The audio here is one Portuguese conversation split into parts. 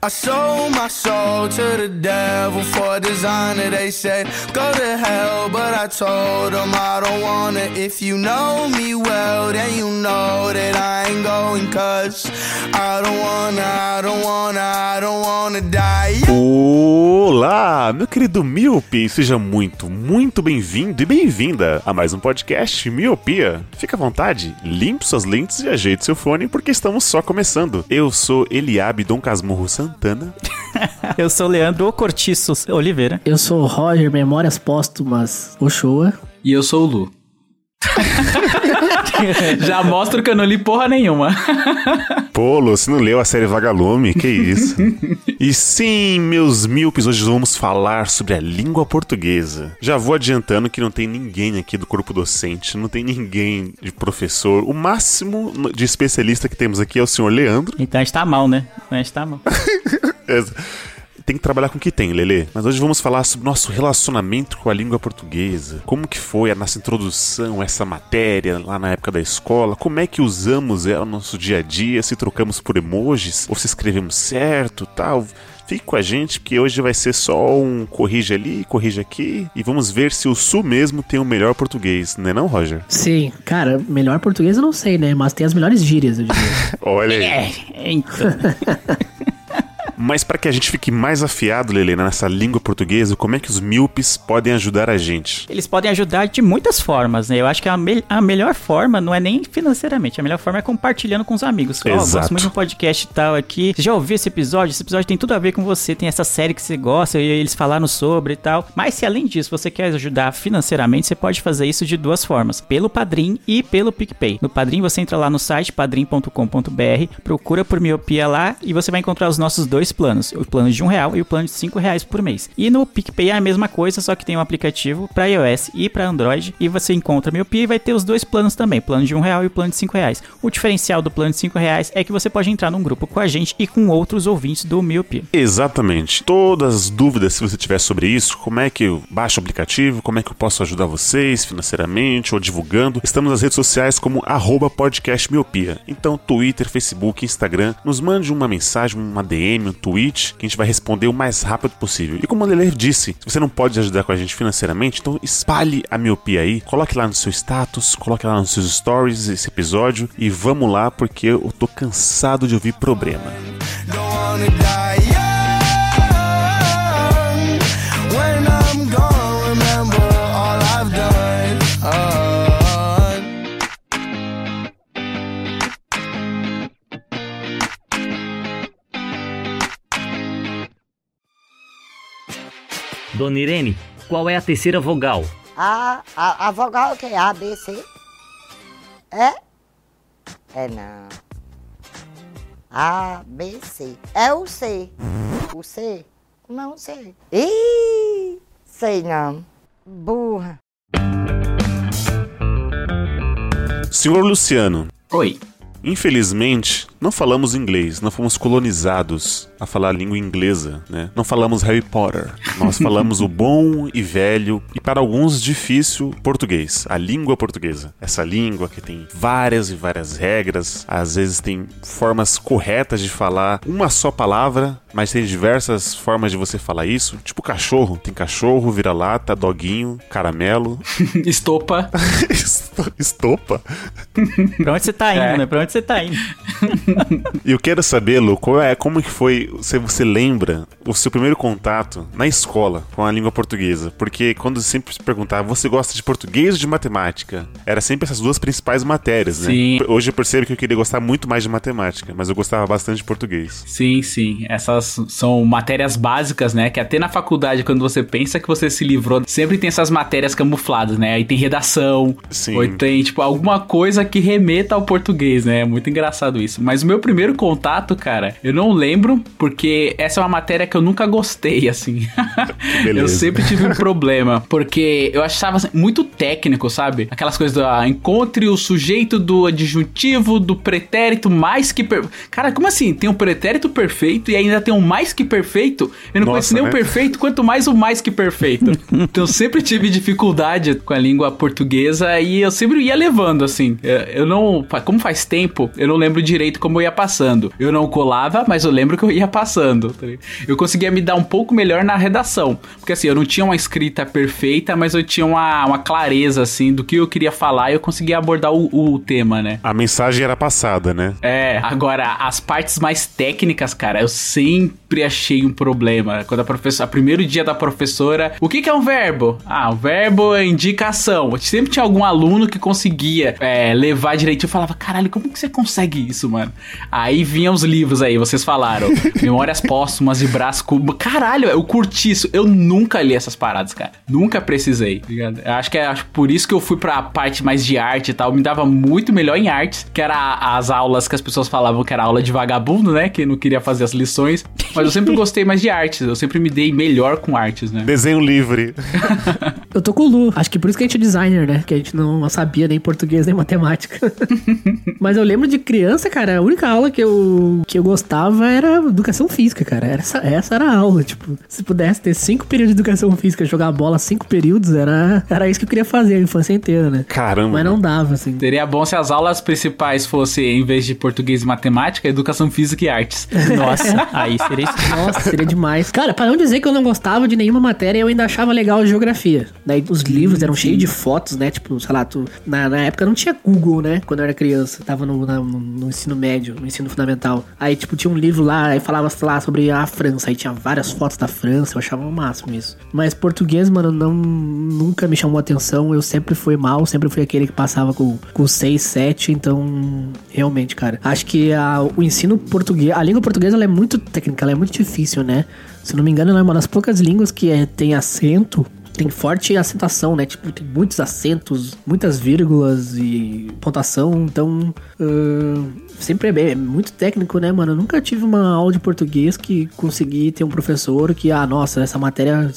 I sold my soul to the devil for designer. They said, go to hell, but I told them I don't wanna. If you know me well, then you know that I ain't going, cause I don't wanna, I don't wanna, I don't wanna die. Olá, meu querido Miope, seja muito, muito bem-vindo e bem-vinda a mais um podcast Miopia. Fica à vontade, limpe suas lentes e ajeite seu fone porque estamos só começando. Eu sou Eliabe Dom Casmurro Santana. Eu sou o Leandro Cortiço Oliveira. Eu sou o Roger Memórias Póstumas Ochoa. E eu sou o Lu. Já mostro que eu não li porra nenhuma. Polo, você não leu a série Vagalume? Que isso? e sim, meus míopes, hoje vamos falar sobre a língua portuguesa. Já vou adiantando que não tem ninguém aqui do corpo docente, não tem ninguém de professor. O máximo de especialista que temos aqui é o senhor Leandro. Então a gente tá mal, né? A gente tá mal. Tem que trabalhar com o que tem, Lele. Mas hoje vamos falar sobre nosso relacionamento com a língua portuguesa. Como que foi a nossa introdução a essa matéria lá na época da escola? Como é que usamos ela no nosso dia a dia? Se trocamos por emojis? Ou se escrevemos certo, tal? Fique com a gente, porque hoje vai ser só um corrige ali, corrige aqui. E vamos ver se o Sul mesmo tem o melhor português, né não, Roger? Sim, cara, melhor português eu não sei, né? Mas tem as melhores gírias, eu diria. Olha aí. É, então. Mas para que a gente fique mais afiado, Lele, nessa língua portuguesa, como é que os míopes podem ajudar a gente? Eles podem ajudar de muitas formas, né? Eu acho que a, me- a melhor forma não é nem financeiramente, a melhor forma é compartilhando com os amigos. Ó, Exato. gosto muito do podcast e tal aqui. Você já ouviu esse episódio? Esse episódio tem tudo a ver com você, tem essa série que você gosta e eles falaram sobre e tal. Mas se além disso você quer ajudar financeiramente, você pode fazer isso de duas formas: pelo Padrim e pelo PicPay. No Padrim você entra lá no site padrim.com.br, procura por miopia lá e você vai encontrar os nossos dois planos: o plano de um real e o plano de cinco reais por mês. E no PicPay é a mesma coisa, só que tem um aplicativo para iOS e para Android e você encontra miopia e vai ter os dois planos também, plano de um real e o plano de cinco reais. O diferencial do plano de cinco reais é que você pode entrar num grupo com a gente e com outros ouvintes do Miopia. Exatamente. Todas as dúvidas se você tiver sobre isso, como é que eu baixo o aplicativo, como é que eu posso ajudar vocês financeiramente ou divulgando, estamos nas redes sociais como arroba podcast miopia. Então, Twitter, Facebook, Instagram, nos mande uma mensagem, uma DM, um tweet, que a gente vai responder o mais rápido possível. E como a Lele disse, se você não pode ajudar com a gente financeiramente, então espalhe a miopia aí, coloque lá no seu status, coloque lá nos seus stories esse episódio e vamos lá porque eu tô cansado de ouvir problema. Don't Dona Irene, qual é a terceira vogal? A, a, a vogal que é A, B, C? É? É não. A, B, C. É o C. O C? Não sei. Ih, sei não. Burra. Senhor Luciano, Oi. Infelizmente, não falamos inglês, não fomos colonizados a falar a língua inglesa, né? Não falamos Harry Potter. Nós falamos o bom e velho e para alguns difícil português, a língua portuguesa. Essa língua que tem várias e várias regras, às vezes tem formas corretas de falar uma só palavra, mas tem diversas formas de você falar isso, tipo cachorro, tem cachorro, vira-lata, doguinho, caramelo, Estopa. estopa. Pra onde você tá indo, É. né? Pra onde você tá indo? E eu quero saber, Lu, qual é, como que foi, se você lembra o seu primeiro contato na escola com a língua portuguesa? Porque quando sempre se perguntava, você gosta de português ou de matemática? Era sempre essas duas principais matérias, né? Sim. Hoje eu percebo que eu queria gostar muito mais de matemática, mas eu gostava bastante de português. Sim, sim. Essas são matérias básicas, né? Que até na faculdade, quando você pensa que você se livrou, sempre tem essas matérias camufladas, né? Aí tem redação, Sim. ou tem, tipo, alguma coisa que remeta ao português, né? É muito engraçado isso. Mas Mas o meu primeiro contato, cara, eu não lembro, porque essa é uma matéria que eu nunca gostei, assim. eu sempre tive um problema, porque eu achava assim, muito técnico, sabe? Aquelas coisas do ah, encontre o sujeito do adjuntivo, do pretérito mais que. Per... Cara, como assim? Tem um pretérito perfeito e ainda tem um mais que perfeito? Eu não Nossa, conheço nem né? o perfeito, quanto mais o mais que perfeito. então eu sempre tive dificuldade com a língua portuguesa e eu sempre ia levando, assim. Eu, eu não. Como faz tempo, eu não lembro direito como eu ia passando. Eu não colava, mas eu lembro que eu ia passando. tá? Eu conseguia me dar um pouco melhor na redação. Porque assim, eu não tinha uma escrita perfeita, mas eu tinha uma, uma clareza, assim, do que eu queria falar e eu conseguia abordar o, o tema, né? A mensagem era passada, né? É, agora, as partes mais técnicas, cara, eu sempre achei um problema. Quando a professora, primeiro dia da professora, o que, que é um verbo? Ah, o verbo é indicação. Sempre tinha algum aluno que conseguia é, levar direito. Eu falava, caralho, como que você consegue isso, mano? Aí vinham os livros aí, vocês falaram. Memórias póstumas de Brás Cuba. Caralho, eu curti isso. Eu nunca li essas paradas, cara. Nunca precisei. tá ligado? Eu acho que é acho por isso que eu fui pra parte mais de arte e tal. Me dava muito melhor em artes, que era as aulas que as pessoas falavam que era aula de vagabundo, né? Que não queria fazer as lições. Mas eu sempre gostei mais de artes. Eu sempre me dei melhor com artes, né? Desenho livre. Eu tô com o Lu. Acho que por isso que a gente é designer, né? Que a gente não sabia nem português nem matemática. Mas eu lembro de criança, cara, única aula que eu, que eu gostava era educação física, cara. Essa, essa era a aula. Tipo, se pudesse ter cinco períodos de educação física, jogar bola cinco períodos, era, era isso que eu queria fazer a infância inteira, né? Caramba. Mas não dava, assim. Seria bom se as aulas principais fossem, em vez de português e matemática, educação física e artes. Nossa, aí seria isso. Nossa, seria demais. Cara, pra não dizer que eu não gostava de nenhuma matéria, eu ainda achava legal a geografia. Daí os livros eram cheios de fotos, né? Tipo, sei lá, tu, na, na época não tinha Google, né? Quando eu era criança. Tava no, na- no, no ensino médio, no ensino fundamental. Aí, tipo, tinha um livro lá, aí falava, lá, sobre a França. Aí tinha várias fotos da França, eu achava o máximo isso. Mas português, mano, não, nunca me chamou atenção. Eu sempre fui mal, sempre fui aquele que passava com, com 6, 7. Então, realmente, cara. Acho que a, o ensino português, a língua portuguesa, ela é muito técnica, ela é muito difícil, né? Se não me engano, ela é uma das poucas línguas que é, tem acento, tem forte acentuação, né? Tipo, tem muitos acentos, muitas vírgulas e pontuação, então. ahn, sempre é, bem- é muito técnico, né, mano? Eu nunca tive uma aula de português que consegui ter um professor que, ah, nossa, essa matéria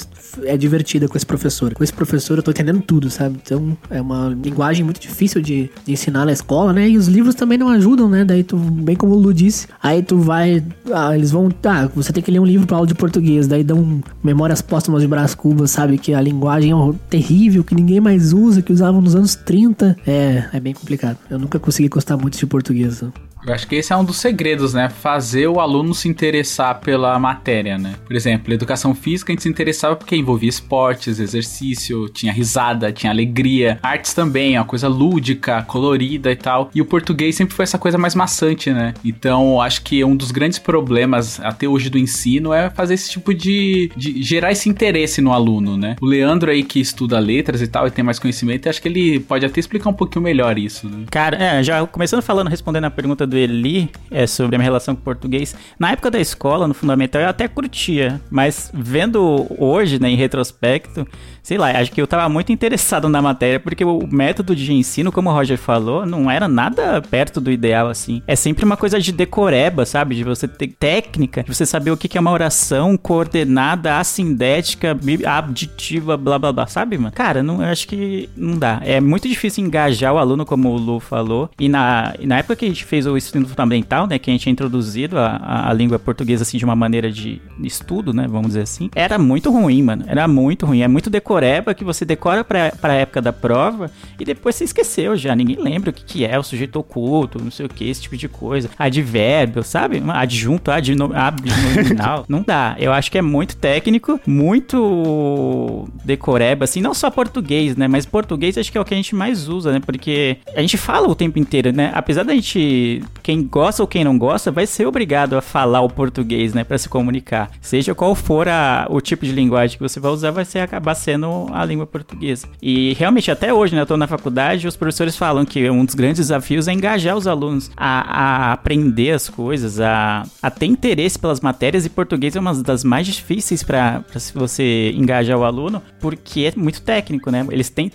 é divertida com esse professor. Com esse professor eu tô entendendo tudo, sabe? Então é uma linguagem muito difícil de, de ensinar na escola, né? E os livros também não ajudam, né? Daí tu, bem como o Lu disse, aí tu vai. Ah, eles vão. Ah, você tem que ler um livro pra aula de português. Daí dão Memórias Póstumas de Brás Cubas, sabe? Que a linguagem terrível, que ninguém mais usa, que usavam nos anos 30. É, é bem complicado. Eu nunca consegui gostar muito de português. Eu acho que esse é um dos segredos, né? Fazer o aluno se interessar pela matéria, né? Por exemplo, educação física a gente se interessava porque envolvia esportes, exercício, tinha risada, tinha alegria. Artes também, é uma coisa lúdica, colorida e tal. E o português sempre foi essa coisa mais maçante, né? Então, acho que um dos grandes problemas até hoje do ensino é fazer esse tipo de, de gerar esse interesse no aluno, né? O Leandro aí que estuda letras e tal e tem mais conhecimento, acho que ele pode até explicar um pouquinho melhor isso, né? Cara, é, já começando falando, respondendo a pergunta do Eli é, sobre a minha relação com o português. Na época da escola, no fundamental, eu até curtia, mas vendo hoje, né, em retrospecto, sei lá, acho que eu tava muito interessado na matéria, porque o método de ensino, como o Roger falou, não era nada perto do ideal, assim. É sempre uma coisa de decoreba, sabe? De você ter técnica, de você saber o que é uma oração coordenada, assindética, aditiva, blá blá blá, sabe, mano? Cara, não, eu acho que não dá. É muito difícil engajar o aluno, como o Lu falou. E na, na época que a gente fez o ensino fundamental, né, que a gente tinha introduzido a, a, língua portuguesa, assim, de uma maneira de estudo, né, vamos dizer assim, era muito ruim, mano. Era muito ruim. É muito decoreba que você decora pra, pra época da prova e depois você esqueceu já. Ninguém lembra o que, que é o sujeito oculto, não sei o que, esse tipo de coisa. Advérbio, sabe? Adjunto, adno- adnominal. não dá. Eu acho que é muito técnico, muito decoreba, assim, não só português, né? Mas português acho que é o que a gente mais usa, né? Porque a gente fala o tempo inteiro, né? Apesar da gente, quem gosta ou quem não gosta, vai ser obrigado a falar o português, né? Pra se comunicar. Seja qual for a, o tipo de linguagem que você vai usar, vai ser acabar sendo a língua portuguesa. E realmente, até hoje, né? Eu tô na faculdade, os professores falam que um dos grandes desafios é engajar os alunos a, a aprender as coisas, a, a ter interesse pelas matérias, e português é uma das mais difíceis para você engajar o aluno, porque é muito técnico, né? Eles têm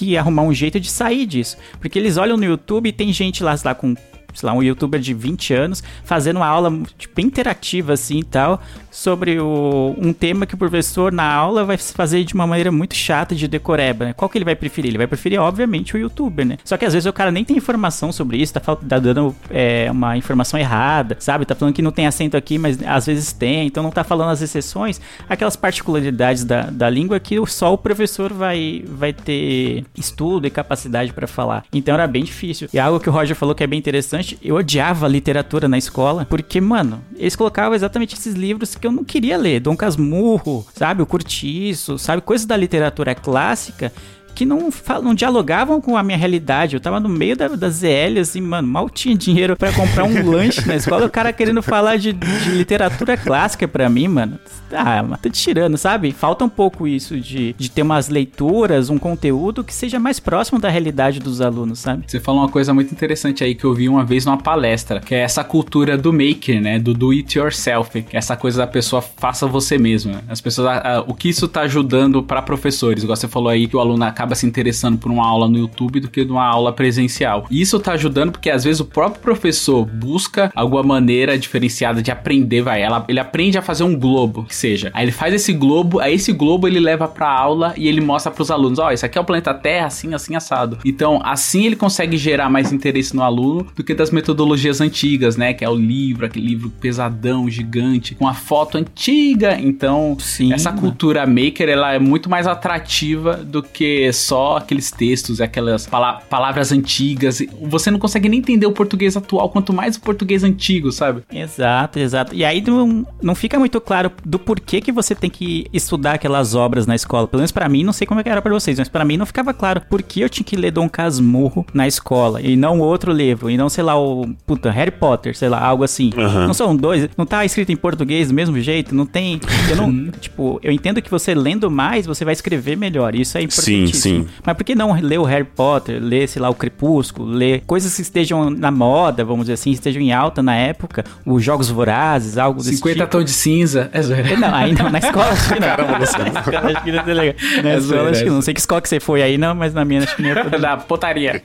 que arrumar um jeito de sair disso. Porque eles olham no YouTube e tem gente lá, lá, com sei lá, um youtuber de 20 anos, fazendo uma aula tipo, interativa assim e tal, sobre o, um tema que o professor na aula vai fazer de uma maneira muito chata de decoreba, né? Qual que ele vai preferir? Ele vai preferir, obviamente, o youtuber, né? Só que às vezes o cara nem tem informação sobre isso, tá, tá dando é, uma informação errada, sabe? Tá falando que não tem acento aqui, mas às vezes tem, então não tá falando as exceções, aquelas particularidades da, da língua que só o professor vai, vai ter estudo e capacidade para falar. Então era bem difícil. E algo que o Roger falou que é bem interessante, eu odiava literatura na escola, porque, mano, eles colocavam exatamente esses livros que eu não queria ler. Dom Casmurro, sabe? O Curtiço, sabe? Coisas da literatura clássica que não, não dialogavam com a minha realidade. Eu tava no meio da, da ZL, assim, mano, mal tinha dinheiro para comprar um lanche na escola. O cara querendo falar de, de literatura clássica para mim, mano. Ah, mas tá tirando, sabe? Falta um pouco isso de, de ter umas leituras, um conteúdo que seja mais próximo da realidade dos alunos, sabe? Você falou uma coisa muito interessante aí que eu vi uma vez numa palestra, que é essa cultura do maker, né? Do do it yourself. É essa coisa da pessoa faça você mesmo. Né? As pessoas, a, a, o que isso tá ajudando para professores? Igual você falou aí que o aluno acaba se interessando por uma aula no YouTube do que numa aula presencial. E isso tá ajudando porque às vezes o próprio professor busca alguma maneira diferenciada de aprender, vai. Ela, ele aprende a fazer um globo, que seja. Aí ele faz esse globo, aí esse globo ele leva pra aula e ele mostra pros alunos: ó, oh, esse aqui é o planeta Terra, assim, assim, assado. Então, assim ele consegue gerar mais interesse no aluno do que das metodologias antigas, né? Que é o livro, aquele livro pesadão, gigante, com a foto antiga. Então, Sim, essa cultura maker, ela é muito mais atrativa do que só aqueles textos, aquelas pala palavras antigas. Você não consegue nem entender o português atual, quanto mais o português antigo, sabe? Exato, exato. E aí não, não fica muito claro do porquê que você tem que estudar aquelas obras na escola. Pelo menos para mim, não sei como é que era para vocês, mas para mim não ficava claro por que eu tinha que ler Dom Casmurro na escola e não outro livro, e não, sei lá, o puta, Harry Potter, sei lá, algo assim. Uhum. Não são dois, não tá escrito em português do mesmo jeito, não tem. Eu não, tipo, eu entendo que você lendo mais, você vai escrever melhor. Isso é importantíssimo. Sim, sim. Mas por que não ler o Harry Potter, ler, sei lá, o Crepúsculo, ler coisas que estejam na moda, vamos dizer assim, estejam em alta na época, os Jogos Vorazes, algo desse 50 tipo. tons de cinza. É zoeira. Não, ainda na escola acho que não. Caramba, você. acho que não é legal. Na é escola zoeira, acho que não. sei que escola que você foi aí, não, mas na minha acho que não é Da potaria.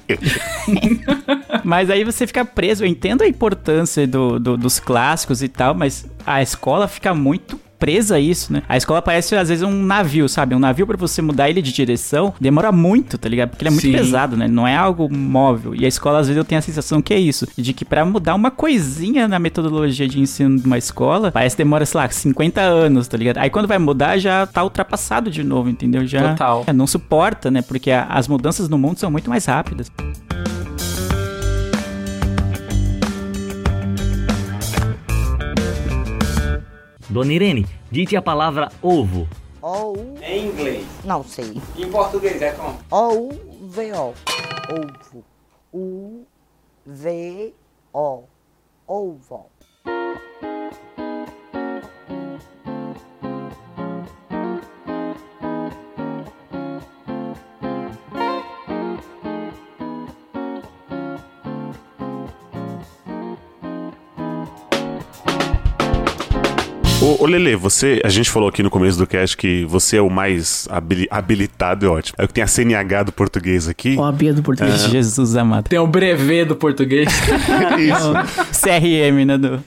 mas aí você fica preso. Eu entendo a importância do, do, dos clássicos e tal, mas a escola fica muito presa a isso, né? A escola parece às vezes um navio, sabe? Um navio para você mudar ele de direção demora muito, tá ligado? Porque ele é muito Sim. pesado, né? Não é algo móvel. E a escola às vezes eu tenho a sensação que é isso, de que para mudar uma coisinha na metodologia de ensino de uma escola, parece que demora, sei lá, 50 anos, tá ligado? Aí quando vai mudar já tá ultrapassado de novo, entendeu? Já Total. É, não suporta, né? Porque as mudanças no mundo são muito mais rápidas. Dona Irene, dite a palavra ovo. O. Em inglês. Não sei. Em português é como? O, V, O. Ovo. U, V, O. Ovo. Ô, ô Lele, você, a gente falou aqui no começo do cast que você é o mais habilitado, é ótimo. É o que tem a CNH do português aqui. Ó, a Bia do português. É. Jesus amado. Tem o brevet do português. Isso. CRM, né? Do...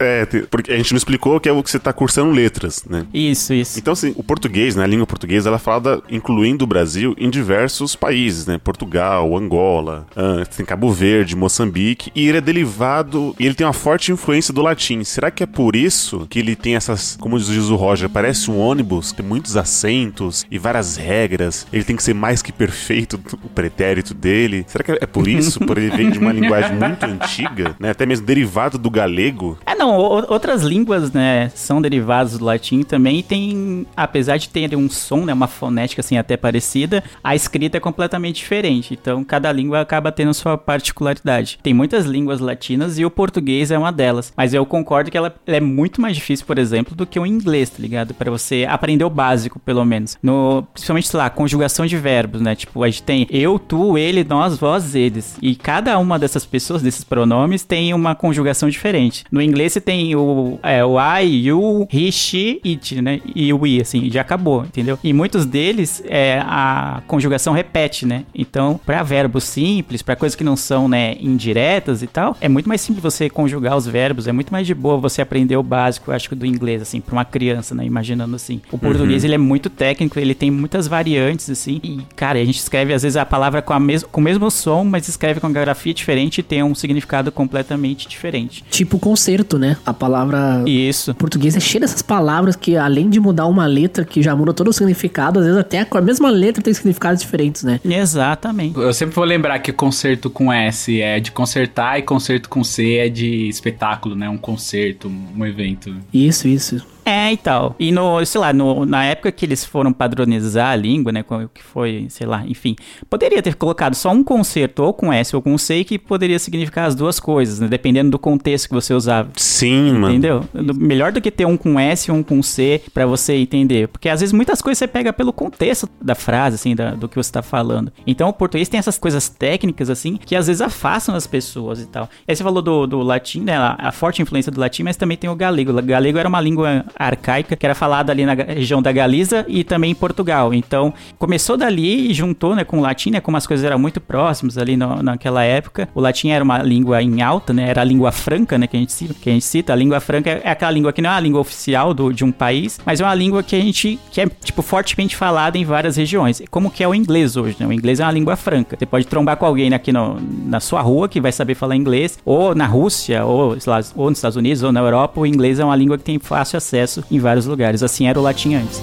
É, porque a gente não explicou que é o que você tá cursando letras, né? Isso, isso. Então, assim, o português, né? A língua portuguesa, ela fala, da, incluindo o Brasil, em diversos países, né? Portugal, Angola, uh, tem Cabo Verde, Moçambique, e ele é derivado, e ele tem uma forte influência do latim. Será que é por isso que ele tem tem essas, como diz o Roger, parece um ônibus, tem muitos assentos e várias regras. Ele tem que ser mais que perfeito o pretérito dele. Será que é por isso? por ele vir de uma linguagem muito antiga, né? Até mesmo derivado do galego? É, não, outras línguas, né, são derivadas do latim também e tem, apesar de ter um som, né, uma fonética assim até parecida, a escrita é completamente diferente. Então, cada língua acaba tendo sua particularidade. Tem muitas línguas latinas e o português é uma delas, mas eu concordo que ela é muito mais difícil, por exemplo, do que o inglês, tá ligado? Pra você aprender o básico, pelo menos. No, principalmente, sei lá, conjugação de verbos, né? Tipo, a gente tem eu, tu, ele, nós, vós, eles. E cada uma dessas pessoas, desses pronomes, tem uma conjugação diferente. No inglês você tem o, é, o I, you, he, she, it, né? E o we, assim, já acabou, entendeu? E muitos deles, é, a conjugação repete, né? Então, pra verbos simples, pra coisas que não são, né, indiretas e tal, é muito mais simples você conjugar os verbos, é muito mais de boa você aprender o básico, acho que do inglês, assim, pra uma criança, né? Imaginando assim. O português, ele é muito técnico, ele tem muitas variantes, assim, e, cara, a gente escreve, às vezes, a palavra com, a mes com o mesmo som, mas escreve com grafia diferente e tem um significado completamente diferente. Tipo concerto, né? A palavra Isso. português é cheio dessas palavras que, além de mudar uma letra que já muda todo o significado, às vezes até com a mesma letra tem significados diferentes, né? Exatamente. Eu sempre vou lembrar que concerto com S é de concertar e concerto com C é de espetáculo, né? Um concerto, um evento. Isso, isso. É, e tal. E no, sei lá, no- na época que eles foram padronizar a língua, né, que foi, sei lá, enfim, poderia ter colocado só um concerto ou com S ou com C que poderia significar as duas coisas, né, dependendo do contexto que você usava. Sim, mano. Entendeu? Melhor do que ter um com S e um com C pra você entender. Porque às vezes muitas coisas você pega pelo contexto da frase, assim, da- do que você tá falando. Então o português tem essas coisas técnicas, assim, que às vezes afastam as pessoas e tal. Aí você falou do, do latim, né? A, a forte influência do latim, mas também tem o galego. O galego era uma língua arcaica que era falada ali na região da Galiza e também em Portugal. Então começou dali e juntou, né, com o latim, né? Como as coisas eram muito próximas ali no- naquela época. O latim era uma língua em alta, né? Era a língua franca, né? Que a gente. Que a, gente cita. a língua franca é aquela língua que não é a língua oficial do, de um país, mas é uma língua que a gente que é tipo fortemente falada em várias regiões. Como que é o inglês hoje, né? O inglês é uma língua franca. Você pode trombar com alguém aqui no, na sua rua que vai saber falar inglês, ou na Rússia, ou, lá, ou nos Estados Unidos, ou na Europa, o inglês é uma língua que tem fácil acesso em vários lugares. Assim era o latim antes.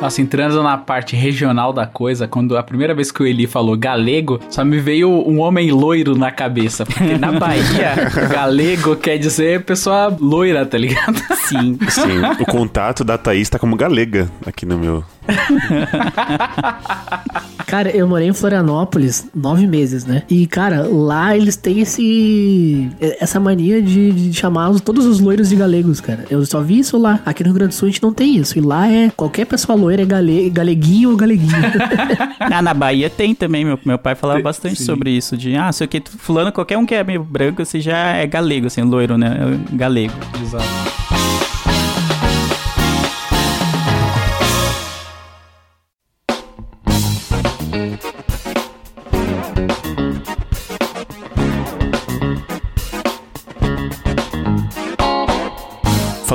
Nossa, entrando na parte regional da coisa, quando a primeira vez que o Eli falou galego, só me veio um homem loiro na cabeça. Porque na Bahia, galego quer dizer pessoa loira, tá ligado? Sim. Sim, o contato da Thaís tá como galega aqui no meu. Cara, eu morei em Florianópolis nove meses, né? E, cara, lá eles têm esse. essa mania de, de chamar os- todos os loiros de galegos, cara. Eu só vi isso lá. Aqui no Rio Grande do Sul a gente não tem isso. E lá é. Qualquer pessoa loira é gale, galeguinho ou galeguinho. Ah, na Bahia tem também, meu, meu pai falava bastante sim. sobre isso, de, ah, sei o que, fulano, qualquer um que é meio branco, assim, já é galego, assim, loiro, né, é galego. Exato.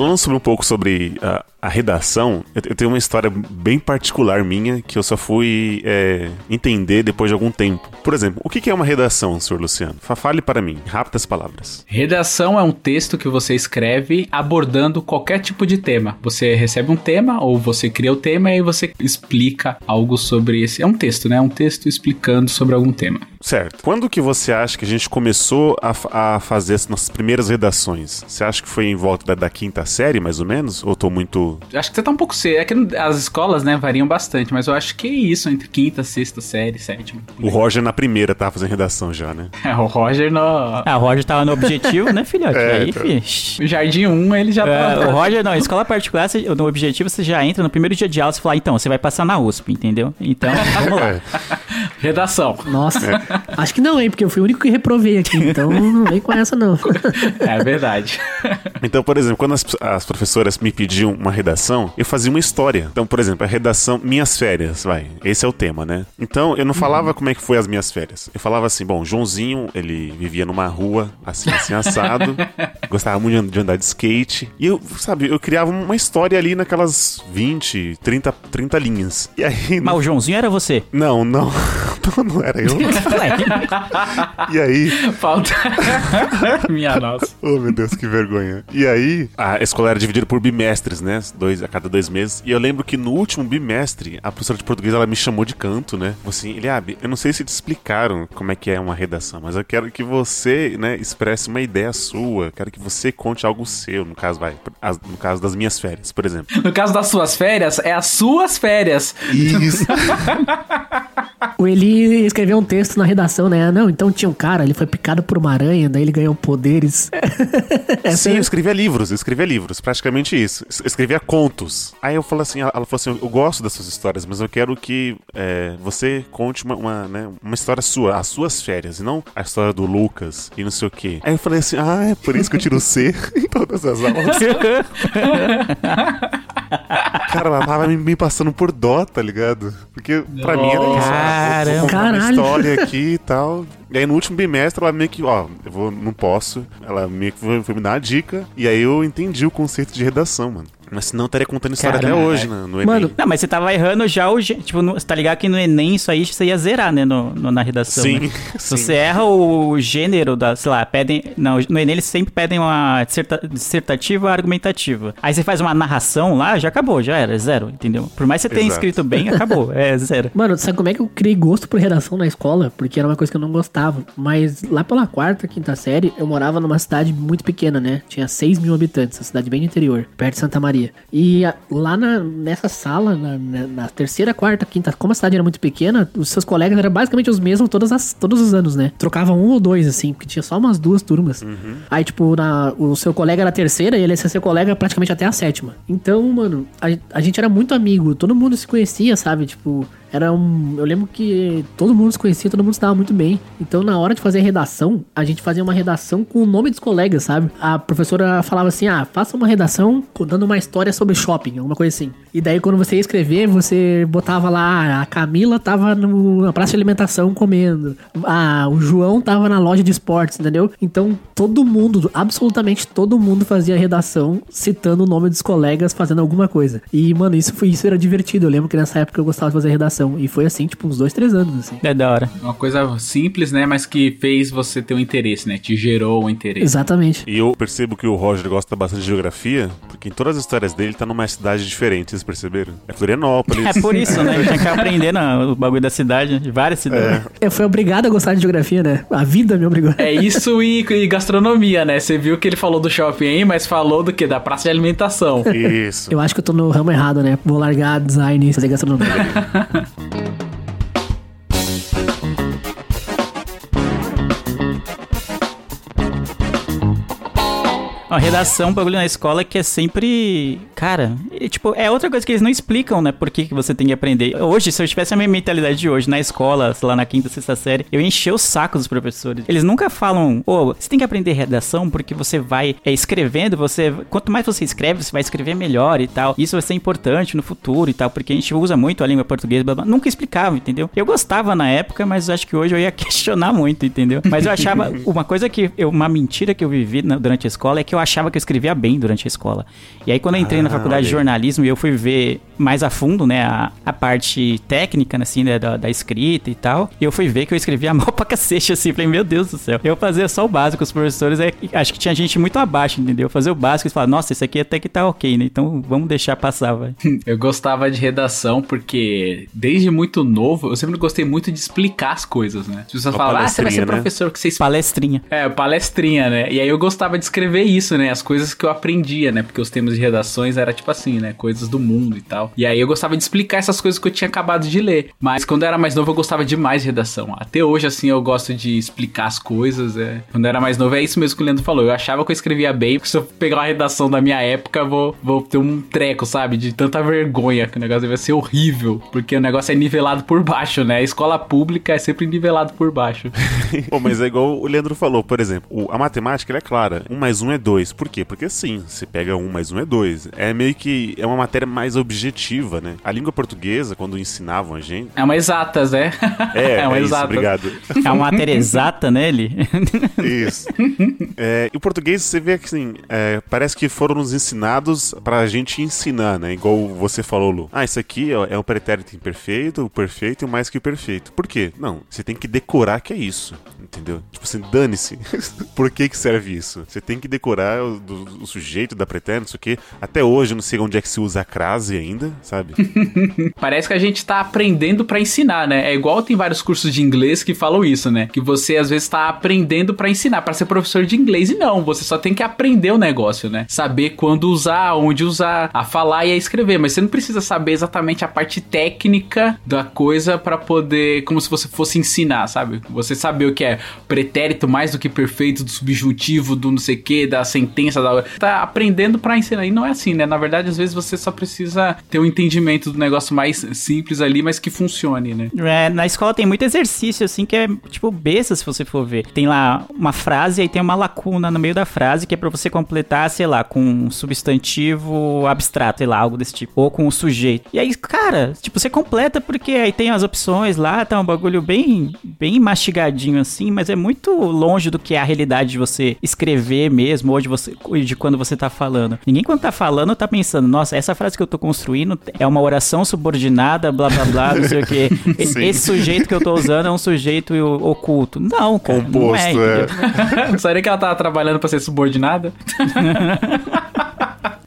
Falando sobre um pouco sobre a, a redação, eu, eu tenho uma história bem particular minha que eu só fui é, entender depois de algum tempo. Por exemplo, o que é uma redação, senhor Luciano? Fa- Fale para mim, rápidas palavras. Redação é um texto que você escreve abordando qualquer tipo de tema. Você recebe um tema ou você cria o tema e você explica algo sobre esse. É um texto, né? É um texto explicando sobre algum tema. Certo. Quando que você acha que a gente começou a, a fazer as nossas primeiras redações? Você acha que foi em volta da, da quinta série, mais ou menos? Ou tô muito. Acho que você tá um pouco cedo. É que as escolas, né, variam bastante, mas eu acho que é isso, entre quinta, sexta série, sétima. O Roger na primeira tava fazendo redação já, né? É, o Roger no. Ah, o Roger tava no objetivo, né, filhote? É, Aí, então. Jardim 1 ele já É, tava. o Roger, não, escola particular, você- no objetivo você já entra no primeiro dia de aula, você fala, então, você vai passar na USP, entendeu? Então, vamos lá. É. Redação. Nossa. Acho que não, hein? Porque eu fui o único que reprovei aqui. Então não vem com essa, não. É verdade. Então, por exemplo, quando as, as professoras me pediam uma redação, eu fazia uma história. Então, por exemplo, a redação Minhas Férias, vai. Esse é o tema, né? Então, eu não falava como é que foi as minhas férias. Eu falava assim, bom, Joãozinho, ele vivia numa rua, assim, assim, assado. gostava muito de andar de skate. E eu, sabe, eu criava uma história ali naquelas 20, 30, 30 linhas. E aí... Mas o Joãozinho era você. Não, não. Não, não era eu. E aí... Falta. Minha nossa. Oh, meu Deus, que vergonha. E aí, a escola era dividida por bimestres, né? Dois, a cada dois meses. E eu lembro que no último bimestre, a professora de português, ela me chamou de canto, né? Assim, Eliabe, eu não sei se te explicaram como é que é uma redação, mas eu quero que você, né, expresse uma ideia sua. Quero que você conte algo seu, no caso, vai. as- No caso das minhas férias, por exemplo. No caso das suas férias, é as suas férias. Isso. O Eli escreveu um texto na redação, né? Não, então tinha um cara, ele foi picado por uma aranha, daí ele ganhou poderes. Essa Sim, é- eu escrevia livros, eu escrevia livros, praticamente isso. Eu escrevia contos. Aí eu falei assim, ela falou assim, eu gosto dessas histórias, mas eu quero que é, você conte uma, uma, né, uma história sua, as suas férias, e não a história do Lucas e não sei o quê. Aí eu falei assim, ah, é por isso que eu tiro C em todas as aulas. Cara, ela tava me, me passando por dó, tá ligado? Porque pra mim era isso. eu vou contar uma Caralho. história aqui e tal. E aí no último bimestre ela meio que, ó, eu vou, não posso. Ela meio que foi, foi me dar uma dica. E aí eu entendi o conceito de redação, mano. Mas senão eu estaria contando história Caramba. até hoje, né, no Enem. Mano, Não, mas você tava errando já o. Tipo, no- você tá ligado que no Enem isso aí você ia zerar, né? No, no- na redação. Sim, né? sim. Se você erra o gênero da. Sei lá, pedem. Não, no Enem eles sempre pedem uma disserta- dissertativa argumentativa. Aí você faz uma narração lá, já acabou, já era, zero, entendeu? Por mais que você tenha Exato. escrito bem, acabou, é zero. Mano, sabe como é que eu criei gosto por redação na escola? Porque era uma coisa que eu não gostava. Mas lá pela quarta, quinta série, eu morava numa cidade muito pequena, né? Tinha 6 mil habitantes, uma cidade bem interior, perto de Santa Maria. E a- lá na- nessa sala, na, na- terceira, quarta, quinta, como a cidade era muito pequena, os seus colegas eram basicamente os mesmos todas as, todos os anos, né? Trocavam um ou dois, assim, porque tinha só umas duas turmas. Aí, tipo, na, o seu colega era a terceira e ele ia ser seu colega praticamente até a sétima. Então, mano, a, a gente era muito amigo, todo mundo se conhecia, sabe? Tipo, era um. Eu lembro que todo mundo se conhecia, todo mundo se dava muito bem. Então, na hora de fazer a redação, a gente fazia uma redação com o nome dos colegas, sabe? A professora falava assim: ah, faça uma redação contando uma história sobre shopping, alguma coisa assim. E daí, quando você ia escrever, você botava lá: "Ah, a Camila tava no, na praça de alimentação comendo. Ah, o João tava na loja de esportes, entendeu? Então, todo mundo, absolutamente todo mundo fazia a redação citando o nome dos colegas fazendo alguma coisa. E, mano, isso, foi, isso era divertido. Eu lembro que nessa época eu gostava de fazer redação. E foi assim, tipo, uns dois, três anos, assim. É da hora. Uma coisa simples, né? Mas que fez você ter um interesse, né? Te gerou um interesse. Exatamente. E eu percebo que o Roger gosta bastante de geografia, porque em todas as histórias dele tá numa cidade diferente, vocês perceberam? É Florianópolis. É por isso, né? Eu tinha que aprender na- o bagulho da cidade, de várias cidades. Eu fui obrigado a gostar de geografia, né? A vida me obrigou. É isso e, e gastronomia, né? Você viu que ele falou do shopping aí, mas falou do que? Da praça de alimentação. Isso. Eu acho que eu tô no ramo errado, né? Vou largar design e fazer gastronomia. Uma redação, um bagulho na escola que é sempre. Cara, é, tipo, é outra coisa que eles não explicam, né? Por que, que você tem que aprender. Hoje, se eu tivesse a minha mentalidade de hoje na escola, sei lá, na quinta, sexta série, eu encher o saco dos professores. Eles nunca falam, ô, você tem que aprender redação porque você vai é, escrevendo, você. Quanto mais você escreve, você vai escrever melhor e tal. Isso vai ser importante no futuro e tal, porque a gente usa muito a língua portuguesa, blá, blá. nunca explicava, entendeu? Eu gostava na época, mas acho que hoje eu ia questionar muito, entendeu? Mas eu achava. Uma coisa que. Eu, uma mentira que eu vivi na- durante a escola é que eu achava que eu escrevia bem durante a escola. E aí, quando eu entrei na Ah, faculdade de olha aí. jornalismo e eu fui ver mais a fundo, né, a, a parte técnica, assim, né, da, da escrita e tal, eu fui ver que eu escrevia mal pra cacete, assim. Falei, meu Deus do céu. Eu fazia só o básico, os professores, é, acho que tinha gente muito abaixo, entendeu? Fazer o básico e falar, nossa, isso aqui até que tá ok, né? Então vamos deixar passar, vai. Eu gostava de redação porque, desde muito novo, eu sempre gostei muito de explicar as coisas, né? As pessoas falam, ah, você vai ser né? professor que você explica. Palestrinha. É, palestrinha, né? E aí eu gostava de escrever isso, né? As coisas que eu aprendia, né? Porque os temas de redações era tipo assim, né? Coisas do mundo e tal. E aí eu gostava de explicar essas coisas que eu tinha acabado de ler. Mas quando eu era mais novo, eu gostava demais de redação. Até hoje, assim, eu gosto de explicar as coisas. É. Quando eu era mais novo, é isso mesmo que o Leandro falou. Eu achava que eu escrevia bem, porque se eu pegar uma redação da minha época, vou, vou ter um treco, sabe? De tanta vergonha, que o negócio deve ser horrível. Porque o negócio é nivelado por baixo, né? A escola pública é sempre nivelado por baixo. Pô, mas é igual o Leandro falou, por exemplo, a matemática é clara. Um mais um é dois. Por quê? Porque sim, você pega um mais um é dois. É meio que é uma matéria mais objetiva, né? A língua portuguesa, quando ensinavam a gente. É uma exatas, né? É, é, uma isso, exatas. obrigado. É uma matéria exata, né, ele? Isso. É, e o português, você vê que assim, é, parece que foram nos ensinados pra gente ensinar, né? Igual você falou, Lu. Ah, isso aqui ó, é o pretérito imperfeito, o perfeito e o mais que o perfeito. Por quê? Não, você tem que decorar que é isso, entendeu? Tipo assim, dane-se. Por que que serve isso? Você tem que decorar lembrar o, do, o sujeito da pretérito, não sei o quê. Até hoje eu não sei onde é que se usa a crase ainda, sabe? Parece que a gente tá aprendendo pra ensinar, né? É igual tem vários cursos de inglês que falam isso, né? Que você às vezes tá aprendendo pra ensinar, pra ser professor de inglês. E não, você só tem que aprender o negócio, né? Saber quando usar, onde usar, a falar e a escrever. Mas você não precisa saber exatamente a parte técnica da coisa pra poder, como se você fosse ensinar, sabe? Você saber o que é pretérito mais do que perfeito, do subjuntivo, do não sei o que, da sentença, da... tá aprendendo pra ensinar. E não é assim, né? Na verdade, às vezes você só precisa ter um entendimento do negócio mais simples ali, mas que funcione, né? É, na escola tem muito exercício, assim, que é tipo besta, se você for ver. Tem lá uma frase, aí tem uma lacuna no meio da frase, que é pra você completar, sei lá, com um substantivo abstrato, sei lá, algo desse tipo. Ou com um sujeito. E aí, cara, tipo, você completa porque aí tem as opções lá, tá um bagulho bem, bem mastigadinho assim, mas é muito longe do que é a realidade de você escrever mesmo, ou de, você, de quando você tá falando. Ninguém quando tá falando tá pensando, nossa, essa frase que eu tô construindo é uma oração subordinada, blá blá blá, não sei o que. Esse sujeito que eu tô usando é um sujeito oculto. Não, cara. Composto, não é. é. que ela tava trabalhando pra ser subordinada?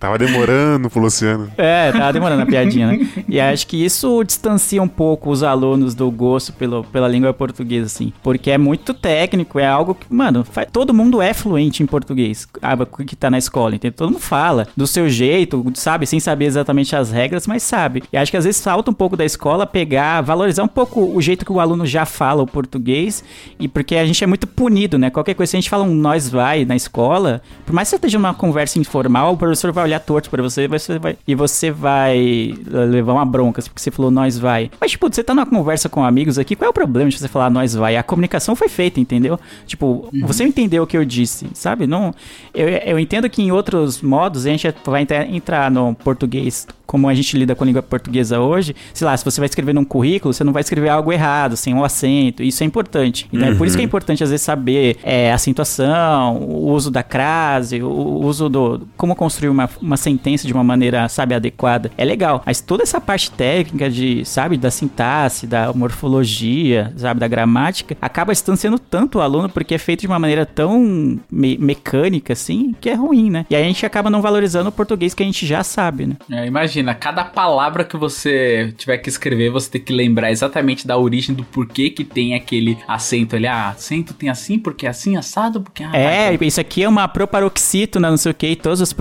Tava demorando pro Luciano. É, tava demorando a piadinha, né? E acho que isso distancia um pouco os alunos do gosto pelo, pela língua portuguesa, assim. Porque é muito técnico, é algo que, mano, faz- todo mundo é fluente em português, ah, que tá na escola, entendeu? Todo mundo fala do seu jeito, sabe? Sem saber exatamente as regras, mas sabe. E acho que às vezes falta um pouco da escola pegar, valorizar um pouco o jeito que o aluno já fala o português, e porque a gente é muito punido, né? Qualquer coisa, se a gente fala um nós vai na escola, por mais que você esteja conversa informal, o professor vai olhar torto pra você, você vai, e você vai levar uma bronca, porque você falou nós vai. Mas, tipo, você tá numa conversa com amigos aqui, qual é o problema de você falar nós vai? A comunicação foi feita, entendeu? Tipo, você entendeu o que eu disse, sabe? Não, eu, eu entendo que em outros modos a gente vai entrar- entrar no português como a gente lida com a língua portuguesa hoje, sei lá, se você vai escrever num currículo, você não vai escrever algo errado, sem um acento, isso é importante. Então é por isso que é importante às vezes saber é, a acentuação, o uso da crase, o o uso do... como construir uma, uma sentença de uma maneira, sabe, adequada. É legal, mas toda essa parte técnica de, sabe, da sintaxe, da morfologia, sabe, da gramática, acaba distanciando tanto o aluno porque é feito de uma maneira tão me- mecânica, assim, que é ruim, né? E aí a gente acaba não valorizando o português que a gente já sabe, né? É, imagina, cada palavra que você tiver que escrever, você tem que lembrar exatamente da origem do porquê que tem aquele acento ali. Ah, acento tem assim, porque é assim, assado, porque... Ah, É, então- isso aqui é uma proparoxítona, não sei o que, e todos os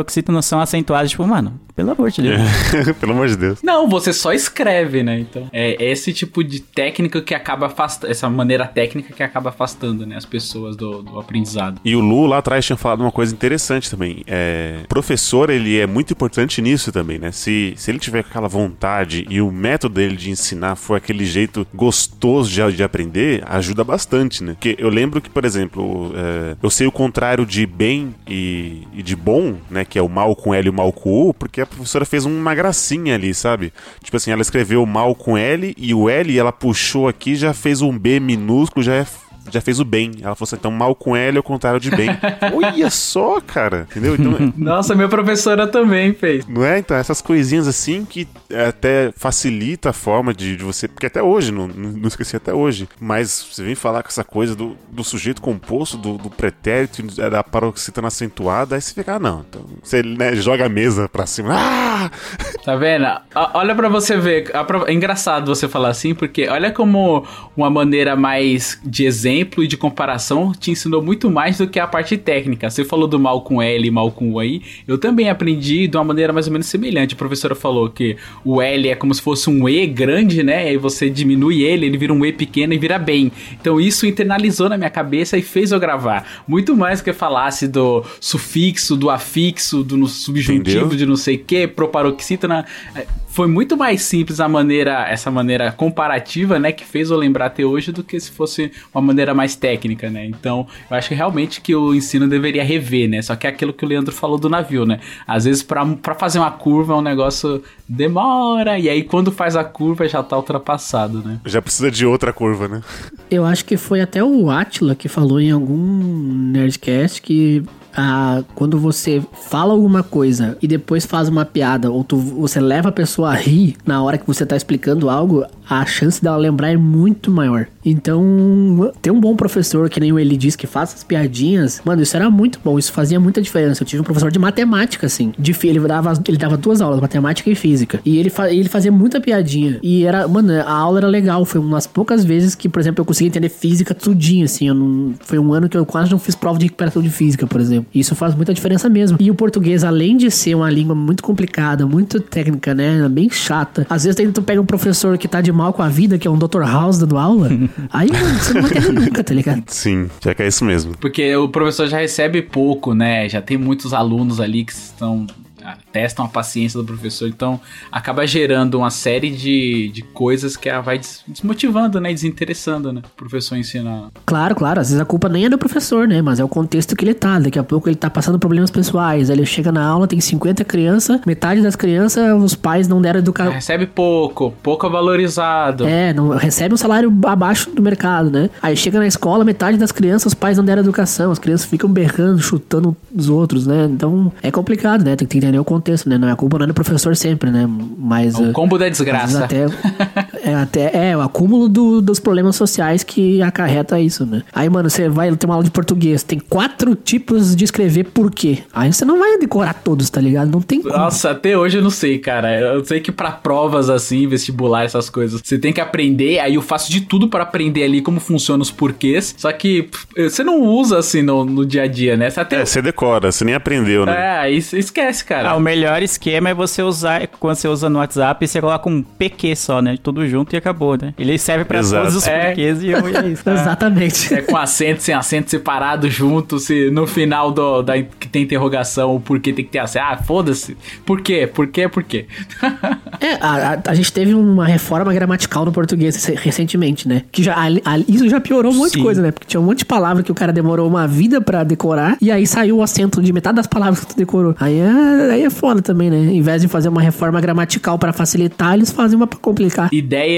proparoxítonos são acentuados, tipo, mano, pelo amor de Deus. Pelo amor de Deus. Não, você só escreve, né? Então, é esse tipo de técnica que acaba afastando, essa maneira técnica que acaba afastando, né, as pessoas do, do aprendizado. E o Lu lá atrás tinha falado uma coisa interessante também. É, professor, ele é muito importante nisso também, né? Se, se ele tiver aquela vontade e o método dele de ensinar for aquele jeito gostoso de, de aprender, ajuda bastante, né? Porque eu lembro que, por exemplo, é, eu sei o contrário de bem e, e de bom, né? Que é o mal com L e o mal com U, porque a professora fez uma gracinha ali, sabe? Tipo assim, ela escreveu mal com L e o L ela puxou aqui já fez um B minúsculo, já é já fez o bem. Ela falou assim, então mal com L é o contrário de bem. Olha só, cara. Entendeu? Então, Nossa, minha professora também fez. não é? Então, essas coisinhas assim que até facilita a forma de, de você. Porque até hoje, não, não esqueci até hoje. Mas você vem falar com essa coisa do, do sujeito composto, do, do pretérito, da paroxítona acentuada, aí você fica, ah, não. Então, você né, joga a mesa pra cima. Ah! Tá vendo? O- Olha pra você ver. É engraçado você falar assim, porque olha como uma maneira mais de exemplo e de comparação te ensinou muito mais do que a parte técnica. Você falou do mal com L e mal com U aí. Eu também aprendi de uma maneira mais ou menos semelhante. A professora falou que o L é como se fosse um E grande, né? Aí você diminui ele, ele vira um E pequeno e vira bem. Então isso internalizou na minha cabeça e fez eu gravar. Muito mais que falasse do sufixo, do afixo, do subjuntivo, Entendeu? de não sei o que, proparoxítona. É, Foi muito mais simples a maneira, essa maneira comparativa, né, que fez eu lembrar até hoje do que se fosse uma maneira mais técnica, né? Então, eu acho que realmente que o ensino deveria rever, né? Só que é aquilo que o Leandro falou do navio, né? Às vezes pra, pra fazer uma curva um negócio demora e aí quando faz a curva já tá ultrapassado, né? Já precisa de outra curva, né? Eu acho que foi até o Atila que falou em algum Nerdcast que ah, quando você fala alguma coisa e depois faz uma piada, ou tu- você leva a pessoa a rir na hora que você tá explicando algo, a chance dela lembrar é muito maior. Então, ter um bom professor, que nem o Eli diz, que faça as piadinhas, mano, isso era muito bom, isso fazia muita diferença. Eu tive um professor de matemática, assim. De, ele, dava, ele dava duas aulas, matemática e física. E ele, ele fazia muita piadinha. E era, mano, a aula era legal. Foi umas poucas vezes que, por exemplo, eu consegui entender física tudinho, assim. Eu não, foi um ano que eu quase não fiz prova de recuperação de física, por exemplo. Isso faz muita diferença mesmo. E o português, além de ser uma língua muito complicada, muito técnica, né? Bem chata. Às vezes tu pega um professor que tá de mal com a vida, que é um Dr. House dando aula. aí, mano, você não vai entender nunca, tá ligado? Sim, já que é isso mesmo. Porque o professor já recebe pouco, né? Já tem muitos alunos ali que estão ah, testam a paciência do professor, então acaba gerando uma série de, de coisas que vai des- desmotivando, né? Desinteressando, né? O professor ensinar. Claro, claro. Às vezes a culpa nem é do professor, né? Mas é o contexto que ele tá. Daqui a pouco ele tá passando problemas pessoais. Aí ele chega na aula, tem 50 crianças, metade das crianças, os pais não deram educação. Recebe pouco, pouco valorizado. É, não, recebe um salário abaixo do mercado, né? Aí chega na escola, metade das crianças, os pais não deram educação, as crianças ficam berrando, chutando os outros, né? Então é complicado, né? Tem que entender o contexto, né? Não é culpa não é do professor sempre, né? Mas. O eh, combo da desgraça. Até, é, até, é, o acúmulo do- dos problemas sociais que acarreta isso, né? Aí, mano, você vai ter uma aula de português, tem quatro tipos de escrever por quê. Aí você não vai decorar todos, tá ligado? Não tem como. Nossa, até hoje eu não sei, cara. Eu sei que pra provas assim, vestibular, essas coisas, você tem que aprender. Aí eu faço de tudo pra aprender ali como funcionam os porquês. Só que pff, você não usa assim no, no dia a dia, né? Você até. É, você decora, você nem aprendeu, né? É, esquece, cara. Ah, o melhor esquema é você usar, quando você usa no WhatsApp, você coloca um PQ só, né? Tudo junto e acabou, né? Ele serve pra Exato. todos os É. porquês e eu- e é isso. Exatamente. É com acento, sem acento, separado, junto. Se no final do, da, que tem interrogação, o porquê tem que ter acento. Ah, foda-se. Por quê? Por quê? Por quê? É, a, a- a gente teve uma reforma gramatical no português rec- recentemente, né? Que já, ali- isso já piorou um monte de Sim. coisa, né? Porque tinha um monte de palavra que o cara demorou uma vida pra decorar, e aí saiu o acento de metade das palavras que tu decorou. Aí é, aí é foda também, né? Em vez de fazer uma reforma gramatical pra facilitar, eles fazem uma pra complicar. Ideia,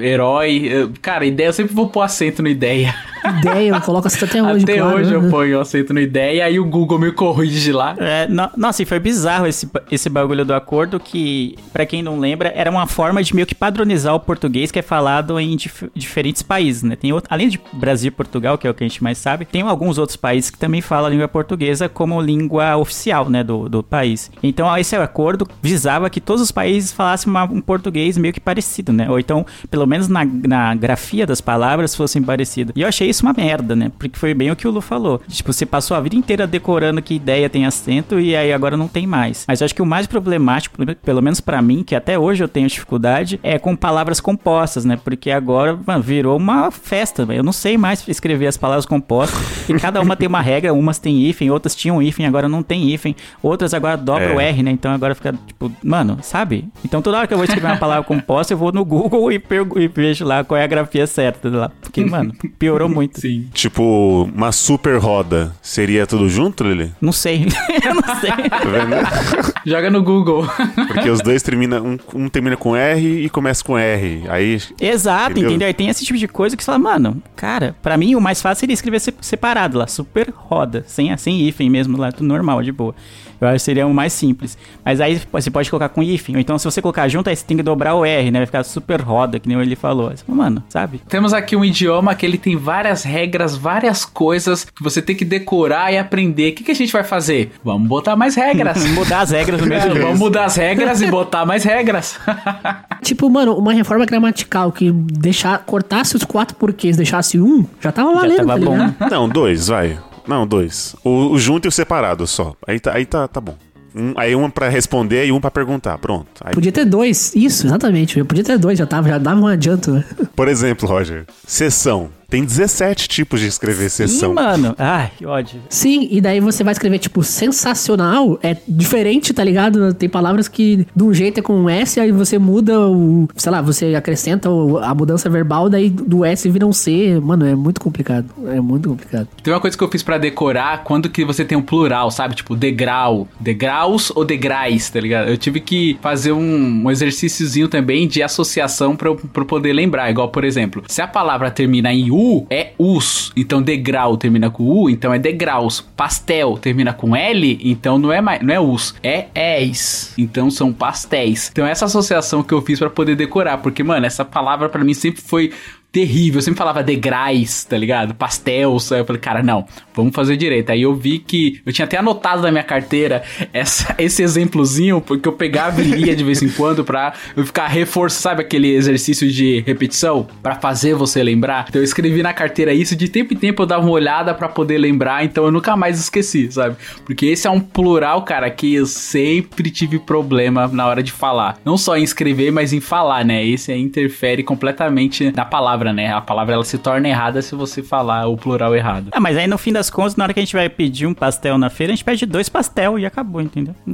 herói. eu- Cara, ideia, eu sempre vou pôr acento no ideia. Ideia, eu coloco acento até hoje, Até claro, hoje né? eu ponho acento no ideia e aí o Google me corrige lá. É, no- nossa, e foi bizarro esse, esse bagulho do acordo que, pra quem não lembra, era uma forma de meio que padronizar o português que é falado em dif- diferentes países, né? Tem outro, além de Brasil e Portugal, que é o que a gente mais sabe, tem alguns outros países que também falam a língua portuguesa como língua oficial, né, do, do país. Então, esse acordo visava que todos os países falassem uma- um português meio que parecido, né? Ou então, pelo menos na, na grafia das palavras, fossem parecidas. E eu achei isso uma merda, né? Porque foi bem o que o Lu falou. Tipo, você passou a vida inteira decorando que ideia tem acento e aí agora não tem mais. Mas eu acho que o mais problemático, pelo- menos pra mim, que até hoje eu tenho dificuldade, é com palavras compostas, né? Porque agora mano, virou uma festa. Eu não sei mais escrever as palavras compostas. e cada uma tem uma regra, umas tem hífen, outras tinham hífen, agora não tem hífen. Outras agora dobram É. o R, né? Então agora fica, tipo, mano, sabe? Então toda hora que eu vou escrever uma palavra composta, eu vou no Google e, pergu- e vejo lá qual é a grafia certa lá. Porque, mano, piorou muito. Sim. Tipo, uma super roda. Seria tudo junto, Lili? Não sei. eu não sei. Tá vendo? Joga no Google. Porque os dois terminam. Um, um termina com R e começa com R. Aí. Exato, Entendeu? entendeu? Aí tem esse tipo de coisa que você fala, mano, cara, pra mim o mais fácil seria escrever se- separado lá, super roda, sem, sem hífen mesmo lá, tudo normal, de boa. Eu acho que seria o mais simples. Mas aí você pode colocar com hífen, ou então se você colocar junto, aí você tem que dobrar o R, né? Vai ficar super roda, que nem ele falou. Fala, mano, sabe? Temos aqui um idioma que ele tem várias regras, várias coisas que você tem que decorar e aprender. O que, que a gente vai fazer? Vamos botar mais regras. Mudar as regras no É, mesmo vamos mudar as regras e botar mais regras. Tipo, mano, uma reforma gramatical que deixar, cortasse os quatro porquês, deixasse um, já tava valendo, tava tá bom. Não, dois, vai. Não, dois. O, o junto e o separado só. Aí tá, aí tá, tá bom. Um, aí um pra responder e um pra perguntar. Pronto. Aí, Podia ter dois, isso, exatamente. Eu podia ter dois, já tava, já dava um adianto, né? por exemplo, Roger, sessão. Tem 17 tipos de escrever Ih, sessão. mano. Ai, que ódio. Sim, e daí você vai escrever, tipo, sensacional, é diferente, tá ligado? Tem palavras que de um jeito é com um S, aí você muda o. Sei lá, você acrescenta a mudança verbal, daí do S vira um C. Mano, é muito complicado. É muito complicado. Tem uma coisa que eu fiz pra decorar quando que você tem um plural, sabe? Tipo, degrau. Degraus ou degrais, tá ligado? Eu tive que fazer um, um exercíciozinho também de associação pra eu, pra eu poder lembrar. Igual, por exemplo, se a palavra termina em U, U é us, então degrau termina com U, então é degraus. Pastel termina com L, então não é mais, não é us, é és. Então são pastéis. Então essa associação que eu fiz pra poder decorar, porque mano, essa palavra pra mim sempre foi terrível. Eu sempre falava degrais, tá ligado? Pastéis. Aí eu falei, cara, não, vamos fazer direito. Aí eu vi que eu tinha até anotado na minha carteira essa, esse exemplozinho, porque eu pegava e lia de vez em quando pra eu ficar reforçando, sabe aquele exercício de repetição? Pra fazer você lembrar. Então eu escrevi na carteira isso, de tempo em tempo eu dava uma olhada pra poder lembrar, então eu nunca mais esqueci, sabe? Porque esse é um plural, cara, que eu sempre tive problema na hora de falar. Não só em escrever, mas em falar, né? Esse aí interfere completamente na palavra, né? A palavra ela se torna errada se você falar o plural errado. Ah, mas aí no fim das contas, na hora que a gente vai pedir um pastel na feira, a gente pede dois pastel e acabou, entendeu?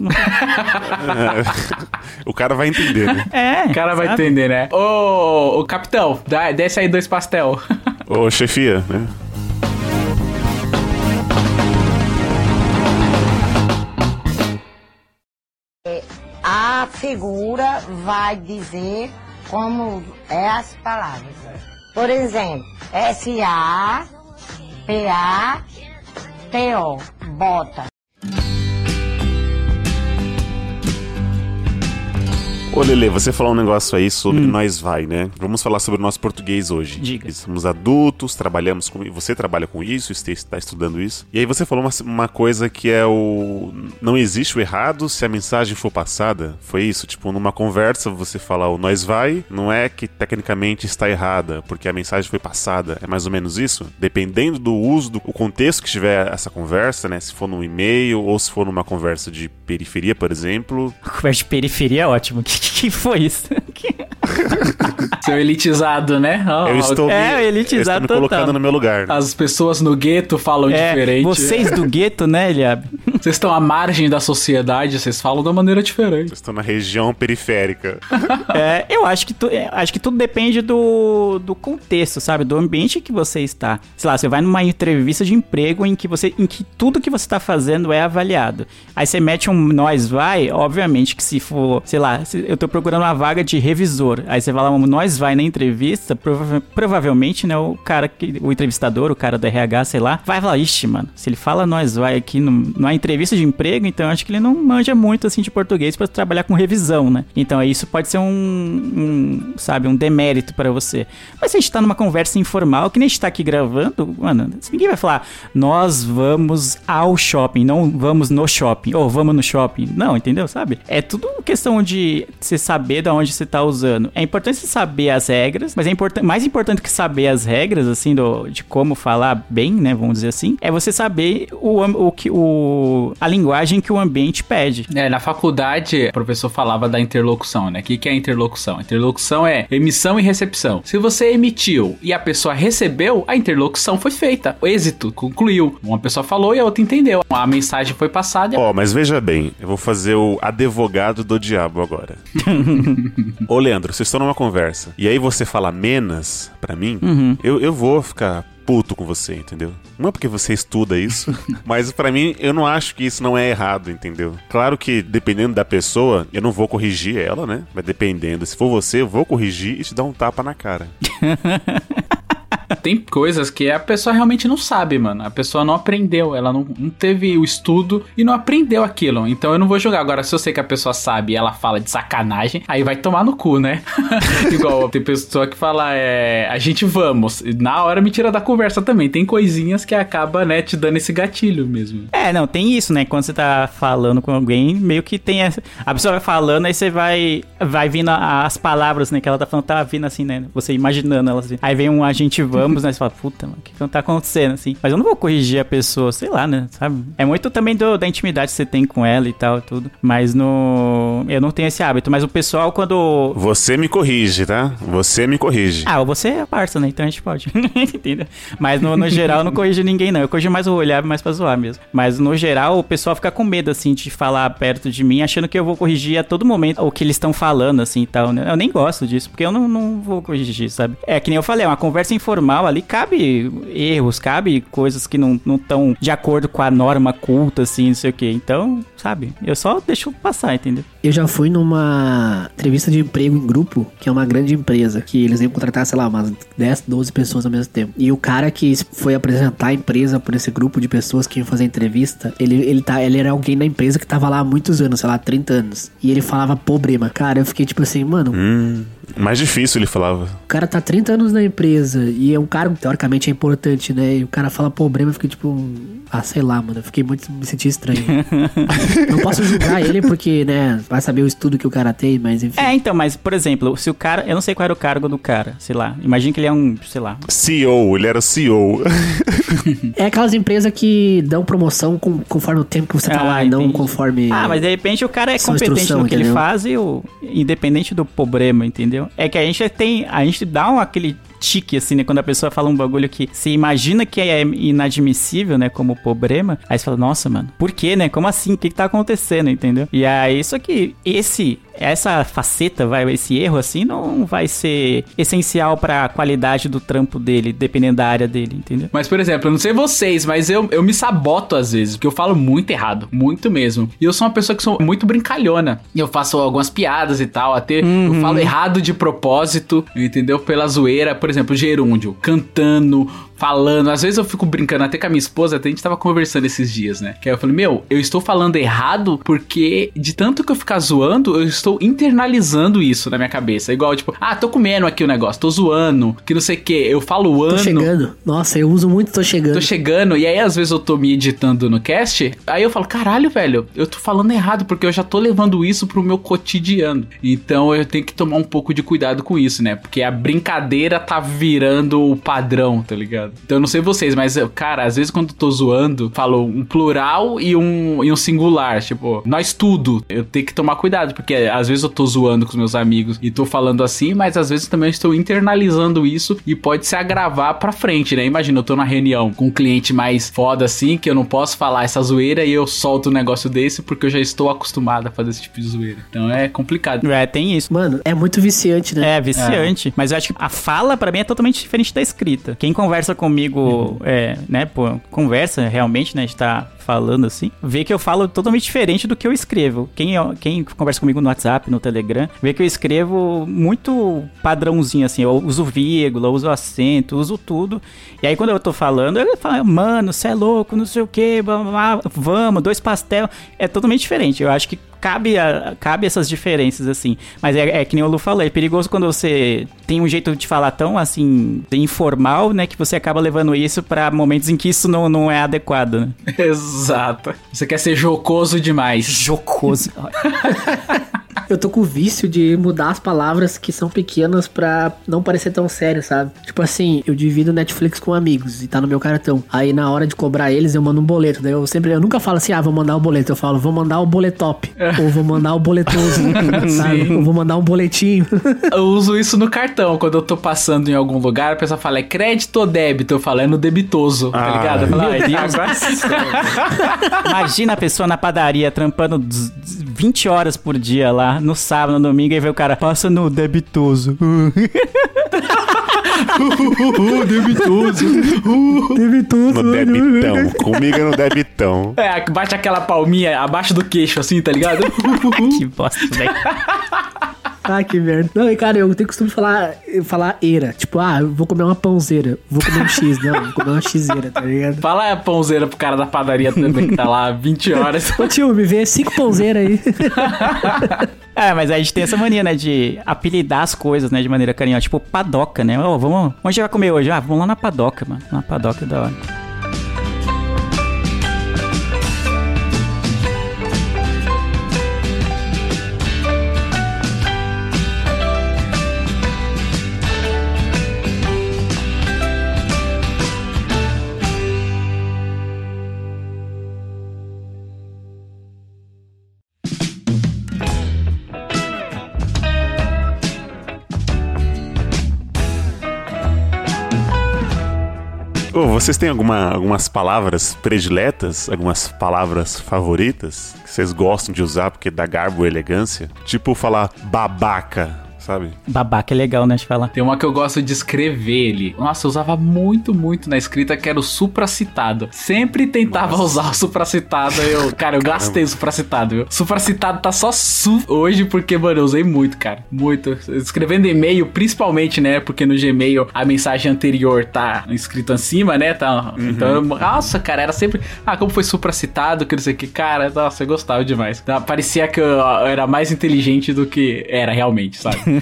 o cara vai entender, né? É. O cara vai sabe? entender, né? Ô, ô capitão, dá, desce aí dois pastel. Ô, chefia, né? A figura vai dizer como é as palavras. Por exemplo, S-A-P-A-T-O, bota. Ô, Lele, você falou um negócio aí sobre nós vai, né? Vamos falar sobre o nosso português hoje. Diga. Somos adultos, trabalhamos com... Você trabalha com isso, está estudando isso. E aí você falou uma, uma coisa que é o... Não existe o errado se a mensagem for passada. Foi isso? Tipo, numa conversa você fala o nós vai, não é que tecnicamente está errada, porque a mensagem foi passada. É mais ou menos isso? Dependendo do uso, do o contexto que tiver essa conversa, né? Se for num e-mail ou se for numa conversa de periferia, por exemplo, Conversa de periferia é ótimo. Que, que foi isso? Seu elitizado, né? Ó, eu estou É, me, elitizado eu estou me total. colocando no meu lugar. As pessoas no gueto falam É, diferente. vocês do gueto, né, Eliab? Vocês estão à margem da sociedade, vocês falam da maneira diferente. Eu estou na região periférica. É, eu acho que, tu, é, acho que tudo depende do, do contexto, sabe? Do ambiente que você está. Sei lá, você vai numa entrevista de emprego em que você, em que tudo que você está fazendo é avaliado. Aí você mete um nós vai, obviamente que se for, sei lá, se eu tô procurando uma vaga de revisor. Aí você fala um nós vai na entrevista, prova- provavelmente, né, o cara que o entrevistador, o cara do RH, sei lá, vai falar, ixi, mano, se ele fala nós vai aqui no, numa entrevista de emprego, então acho que ele não manja muito assim de português para trabalhar com revisão, né? Então isso pode ser um, um, sabe, um demérito para você. Mas se a gente tá numa conversa informal, que nem a gente tá aqui gravando, mano, ninguém vai falar, nós vamos ao shopping, não vamos no shopping, ou vamos no shopping. Não, entendeu? Sabe? É tudo questão de você saber de onde você tá usando. É importante você saber as regras, mas é importan mais importante que saber as regras, assim, do, de como falar bem, né? Vamos dizer assim, é você saber o, o que o a linguagem que o ambiente pede. É, na faculdade, o professor falava da interlocução, né? O que, que é interlocução? Interlocução é emissão e recepção. Se você emitiu e a pessoa recebeu, a interlocução foi feita. O êxito concluiu. Uma pessoa falou e a outra entendeu. A mensagem foi passada Ó, mas veja bem, eu vou fazer o advogado do diabo agora. Ô, Leandro, vocês estão numa conversa e aí você fala menos pra mim, eu, eu vou ficar puto com você, entendeu? Não é porque você estuda isso, mas pra mim eu não acho que isso não é errado, entendeu? Claro que dependendo da pessoa, eu não vou corrigir ela, né? Mas dependendo, se for você, eu vou corrigir e te dar um tapa na cara. Tem coisas que a pessoa realmente não sabe, mano. A pessoa não aprendeu, ela não, não teve o estudo e não aprendeu aquilo. Então eu não vou jogar. Agora, se eu sei que a pessoa sabe e ela fala de sacanagem, aí vai tomar no cu, né? Igual tem pessoa que fala, é, a gente vamos. Na hora me tira da conversa também. Tem coisinhas que acaba, né, te dando esse gatilho mesmo. É, não, tem isso, né? Quando você tá falando com alguém, meio que tem essa... A pessoa vai falando, aí você vai vai vindo as palavras, né? Que ela tá falando, tá vindo assim, né? Você imaginando elas. Aí vem um a gente vamos, né? Você fala, puta, mano, o que que tá acontecendo, assim? Mas eu não vou corrigir a pessoa, sei lá, né? Sabe? É muito também do- da intimidade que você tem com ela e tal, tudo. Mas no... Eu não tenho esse hábito. Mas o pessoal, quando... Você me corrige, tá? Você me corrige. Ah, você é parça, né? Então a gente pode. Entendeu? Mas no, no geral eu não corrijo ninguém, não. Eu corrijo mais o olhar, mais pra zoar mesmo. Mas no geral o pessoal fica com medo, assim, de falar perto de mim, achando que eu vou corrigir a todo momento o que eles estão falando, assim e tal. né? Eu nem gosto disso, porque eu não, não vou corrigir, sabe? É que nem eu falei, é uma conversa informal ali, cabe erros, cabe coisas que não estão de acordo com a norma culta, assim, não sei o quê. Então, sabe? Eu só deixo passar, entendeu? Eu já fui numa entrevista de emprego em grupo, que é uma grande empresa, que eles iam contratar, sei lá, umas 10, 12 pessoas ao mesmo tempo. E o cara que foi apresentar a empresa por esse grupo de pessoas que iam fazer a entrevista, ele, ele, tá, ele era alguém na empresa que tava lá há muitos anos, sei lá, 30 anos. E ele falava problema. Cara, eu fiquei tipo assim, mano, Hum, mais difícil, ele falava. o cara tá 30 anos na empresa e é um cargo que teoricamente é importante, né? E o cara fala problema, eu fiquei tipo, ah, sei lá, mano, eu fiquei muito, me senti estranho. Não posso julgar ele porque, né, vai saber o estudo que o cara tem, mas enfim. É, então, mas, por exemplo, se o cara. Eu não sei qual era o cargo do cara, sei lá. Imagina que ele é um, sei lá. CEO, ele era CEO. É aquelas empresas que dão promoção com- conforme o tempo que você tá Ah, lá e não entendi. conforme. Ah, mas de repente o cara é competente no que ele entendeu? faz e o, independente do problema, entendeu? É que a gente tem, a gente dá um, aquele tique, assim, né? Quando a pessoa fala um bagulho que você imagina que é inadmissível, né? Como problema, aí você fala, nossa, mano, por quê, né? Como assim? O que, que tá acontecendo, entendeu? E aí, só que esse, essa faceta, vai, esse erro, assim, não vai ser essencial pra qualidade do trampo dele, dependendo da área dele, entendeu? Mas, por exemplo, eu não sei vocês, mas eu, eu me saboto às vezes, porque eu falo muito errado, muito mesmo. E eu sou uma pessoa que sou muito brincalhona. E eu faço algumas piadas e tal, até eu falo errado de propósito, entendeu? Pela zoeira, por exemplo, gerúndio, cantando, falando. Às vezes eu fico brincando até com a minha esposa, até a gente tava conversando esses dias, né? Que aí eu falei, meu, eu estou falando errado porque de tanto que eu ficar zoando, eu estou internalizando isso na minha cabeça. Igual, tipo, ah, tô comendo aqui o negócio, tô zoando, que não sei o que. Eu falo ano. Tô chegando. Nossa, eu uso muito tô chegando. Tô chegando, e aí às vezes eu tô me editando no cast, aí eu falo, caralho, velho, eu tô falando errado, porque eu já tô levando isso pro meu cotidiano. Então eu tenho que tomar um pouco de cuidado com isso, né? Porque a brincadeira tá virando o padrão, tá ligado? Então eu não sei vocês, mas, cara, às vezes quando eu tô zoando, falo um plural e um, e um singular, tipo, nós tudo. Eu tenho que tomar cuidado, porque às vezes eu tô zoando com os meus amigos e tô falando assim, mas às vezes também eu estou internalizando isso e pode se agravar pra frente, né? Imagina, eu tô na reunião com um cliente mais foda assim, que eu não posso falar essa zoeira e eu solto um negócio desse porque eu já estou acostumado a fazer esse tipo de zoeira. Então é complicado. É, tem isso. Mano, é muito viciante, né? É, viciante. Mas eu acho que a fala, pra mim, é totalmente diferente da escrita. Quem conversa comigo, é, né, conversa realmente, né, a gente tá falando assim, vê que eu falo totalmente diferente do que eu escrevo. Quem, quem conversa comigo no WhatsApp, no Telegram, vê que eu escrevo muito padrãozinho, assim, eu uso vírgula, uso acento, uso tudo. E aí quando eu tô falando, eu falo, mano, você é louco, não sei o que, vamos, dois pastel. É totalmente diferente. Eu acho que cabe, a, cabe essas diferenças, assim. Mas é, é que nem o Lu falou, é perigoso quando você tem um jeito de falar tão, assim, informal, né? Que você acaba levando isso pra momentos em que isso não, não é adequado, né? Você quer ser jocoso demais. Jocoso. Eu tô com o vício de mudar as palavras que são pequenas pra não parecer tão sério, sabe? Tipo assim, eu divido Netflix com amigos e tá no meu cartão. Aí na hora de cobrar eles, eu mando um boleto. Daí eu sempre, eu nunca falo assim, ah, vou mandar o boleto. Eu falo, vou mandar o boletop. ou vou mandar o boletoso. sabe? Ou vou mandar um boletinho. eu uso isso no cartão. Quando eu tô passando em algum lugar, a pessoa fala, é crédito ou débito? Eu falo, é no debitoso, tá Ah, ligado? Eu falo, "Ah, agora- Imagina a pessoa na padaria trampando 20 horas por dia lá, no sábado, no domingo, e vê o cara, passa no debitoso. debitoso. Debitoso. No debitão. Comigo é no debitão. É, bate aquela palminha abaixo do queixo, assim, tá ligado? que bosta, velho. Ah, que merda. Não, e cara, eu tenho costume de falar, falar eira. Tipo, ah, eu vou comer uma pãozeira. Vou comer um X. Não, vou comer uma Xeira, tá ligado? Fala a pãozeira pro cara da padaria também, que tá lá 20 horas. Ô tio, me vê cinco pãozeiras aí. É, mas a gente tem essa mania, né, de apelidar as coisas, né, de maneira carinhosa. Tipo, padoca, né? Ô, vamos... Onde a gente vai comer hoje? Ah, vamos lá na padoca, mano. Na padoca é da hora. Vocês têm alguma, algumas palavras prediletas? Algumas palavras favoritas? Que vocês gostam de usar porque dá garbo e elegância? Tipo falar babaca. Sabe? Babaca é legal, né, de falar. Tem uma que eu gosto de escrever ele. Nossa, eu usava muito, muito na escrita, que era o supracitado. Sempre tentava Nossa. usar o supracitado. Eu, cara, eu gastei o supracitado, viu? Supracitado tá só su hoje porque, mano, eu usei muito, cara. Muito. Escrevendo e-mail, principalmente, né? Porque no Gmail a mensagem anterior tá escrito acima, né? Tá, Então, eu- nossa, cara, era sempre. Ah, como foi supracitado, que não sei o que. Cara, nossa, eu gostava demais. Então, Parecia que eu, eu era mais inteligente do que era realmente, sabe?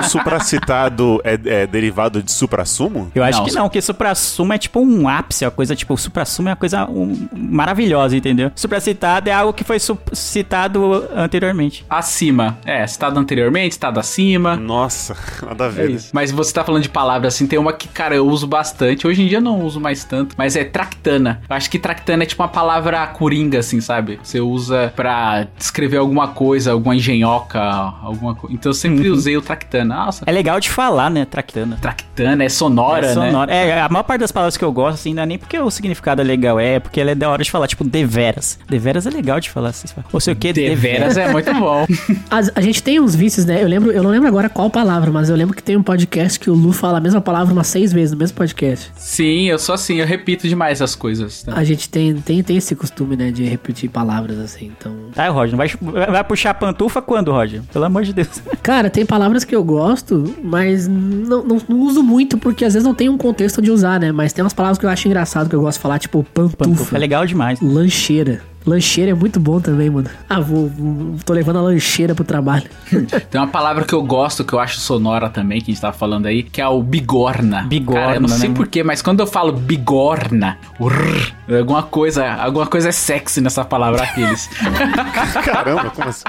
O supracitado é, é derivado de suprassumo? Eu acho Não, que não, que supra-sumo é tipo um ápice, uma coisa tipo, o supra-sumo é uma coisa um, maravilhosa, entendeu? Supracitado é algo que foi citado anteriormente. acima. É, citado anteriormente, citado acima. Nossa, nada a É ver. né? isso. Mas você tá falando de palavras assim, tem uma que, cara, eu uso bastante. Hoje em dia eu não uso mais tanto, mas é tractana. Eu acho que tractana é tipo uma palavra coringa, assim, sabe? Você usa pra descrever alguma coisa, alguma engenhoca, alguma coisa. Então sempre usei o tractana. Nossa, É legal de falar, né, tractana. tractana é sonora, é né? sonora. É, a maior parte das palavras que eu gosto, assim, não é nem porque o significado é legal, é porque ela é da hora de falar, tipo, deveras. Deveras é legal de falar, assim, ou sei o que, Deveras é muito bom. As- a gente tem uns vícios, né? Eu lembro, eu não lembro agora qual palavra, mas eu lembro que tem um podcast que o Lu fala a mesma palavra umas seis vezes no mesmo podcast. Sim, eu sou assim, eu repito demais as coisas. tá? A gente tem, tem, tem esse costume, né, de repetir palavras assim, então. Tá, Roger, não vai, vai puxar a pantufa quando, Roger? Pelo amor de Deus. Cara, tem palavras que eu gosto, mas não, não, não uso muito, porque às vezes não tem um contexto de usar, né? Mas tem umas palavras que eu acho engraçado que eu gosto de falar, tipo pantufa, Pantufa é legal demais. lancheira. Lancheira é muito bom também, mano. Ah, vou, vou- tô levando a lancheira pro trabalho. Tem uma palavra que eu gosto, que eu acho sonora também, que a gente tava falando aí, que é o bigorna. Bigorna, Cara, eu não sei né? porquê, mas quando eu falo bigorna, urr, alguma coisa, alguma coisa é sexy nessa palavra aqueles. Caramba, como assim?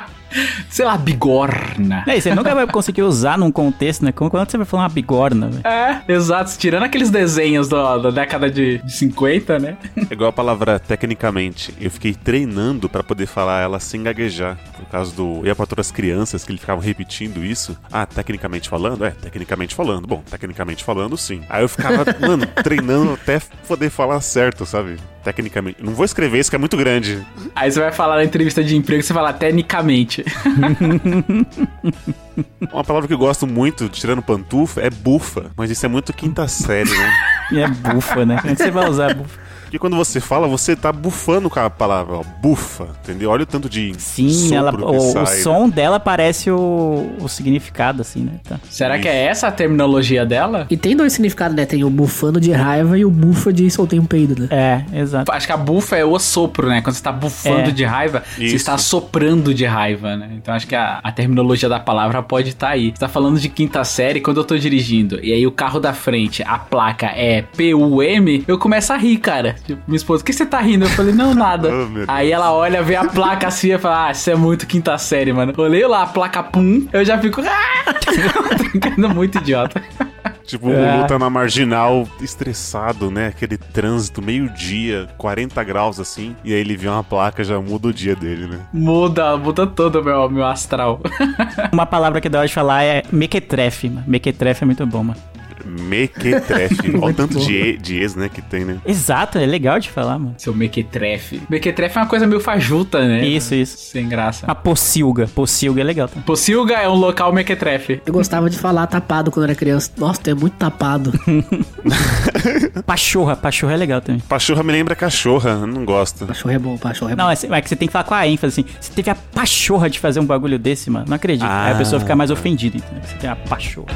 Sei lá, bigorna. É, você nunca vai conseguir usar num contexto, né? Como quando você vai falar uma bigorna, velho. É, exato. Tirando aqueles desenhos do- da década de, de 50, né? É igual a palavra tecnicamente. Eu fiquei treinando pra poder falar ela sem gaguejar. Por causa do. Eu ia pra todas as crianças que ele ficava repetindo isso. Ah, tecnicamente falando? É, tecnicamente falando. Bom, tecnicamente falando, sim. Aí eu ficava, mano, treinando até poder falar certo, sabe? Tecnicamente. Não vou escrever isso que é muito grande. Aí você vai falar na entrevista de emprego, você fala tecnicamente. Uma palavra que eu gosto muito, tirando pantufa, é bufa. Mas isso é muito quinta série, né? E é bufa, né? É você vai usar bufa? Porque quando você fala, você tá bufando com a palavra, ó, bufa, entendeu? Olha o tanto de Sim, sopro ela, que o, o sai, né? som dela parece o, o significado, assim, né? Tá. Será que é essa a terminologia dela? E tem dois significados, né? Tem o bufando de raiva e o bufa de soltei um peido, né? É, exato. Acho que a bufa é o sopro, né? Quando você tá bufando É. de raiva, você Isso. está soprando de raiva, né? Então acho que a, a terminologia da palavra pode estar aí. Você tá falando de quinta série, quando eu tô dirigindo, e aí o carro da frente, a placa é PUM, eu começo a rir, cara. Tipo, minha esposa, o que você tá rindo? Eu falei, não, nada. Oh, aí ela olha, vê a placa assim e fala, ah, isso é muito quinta série, mano. Olhei lá a placa PUM, eu já fico, ah! ficando muito idiota. Tipo, É. o Lu tá na marginal, estressado, né? Aquele trânsito, meio-dia, 40 graus assim. E aí ele vê uma placa, já muda o dia dele, né? Muda, muda todo o meu, meu astral. Uma palavra que dá hora de falar é mequetrefe, mano. Mequetrefe é muito bom, mano. Mequetrefe. Olha o tanto de, E- de ex, né, que tem, né? Exato, é legal de falar, mano. Seu mequetrefe. Mequetrefe é uma coisa meio fajuta, né? Isso, isso. Sem graça. A pocilga. Pocilga é legal também. Pocilga é um local mequetrefe. Eu gostava de falar tapado quando era criança. Nossa, tu é muito tapado. Pachorra. Pachorra é legal também. Pachorra me lembra cachorra, eu não gosto. Pachorro é bom, pachorro é bom. Não, é, é que você tem que falar com a ênfase, assim. Você teve a pachorra de fazer um bagulho desse, mano. Não acredito. Aí a Ah. pessoa fica mais ofendida, entendeu? Você tem a pachorra.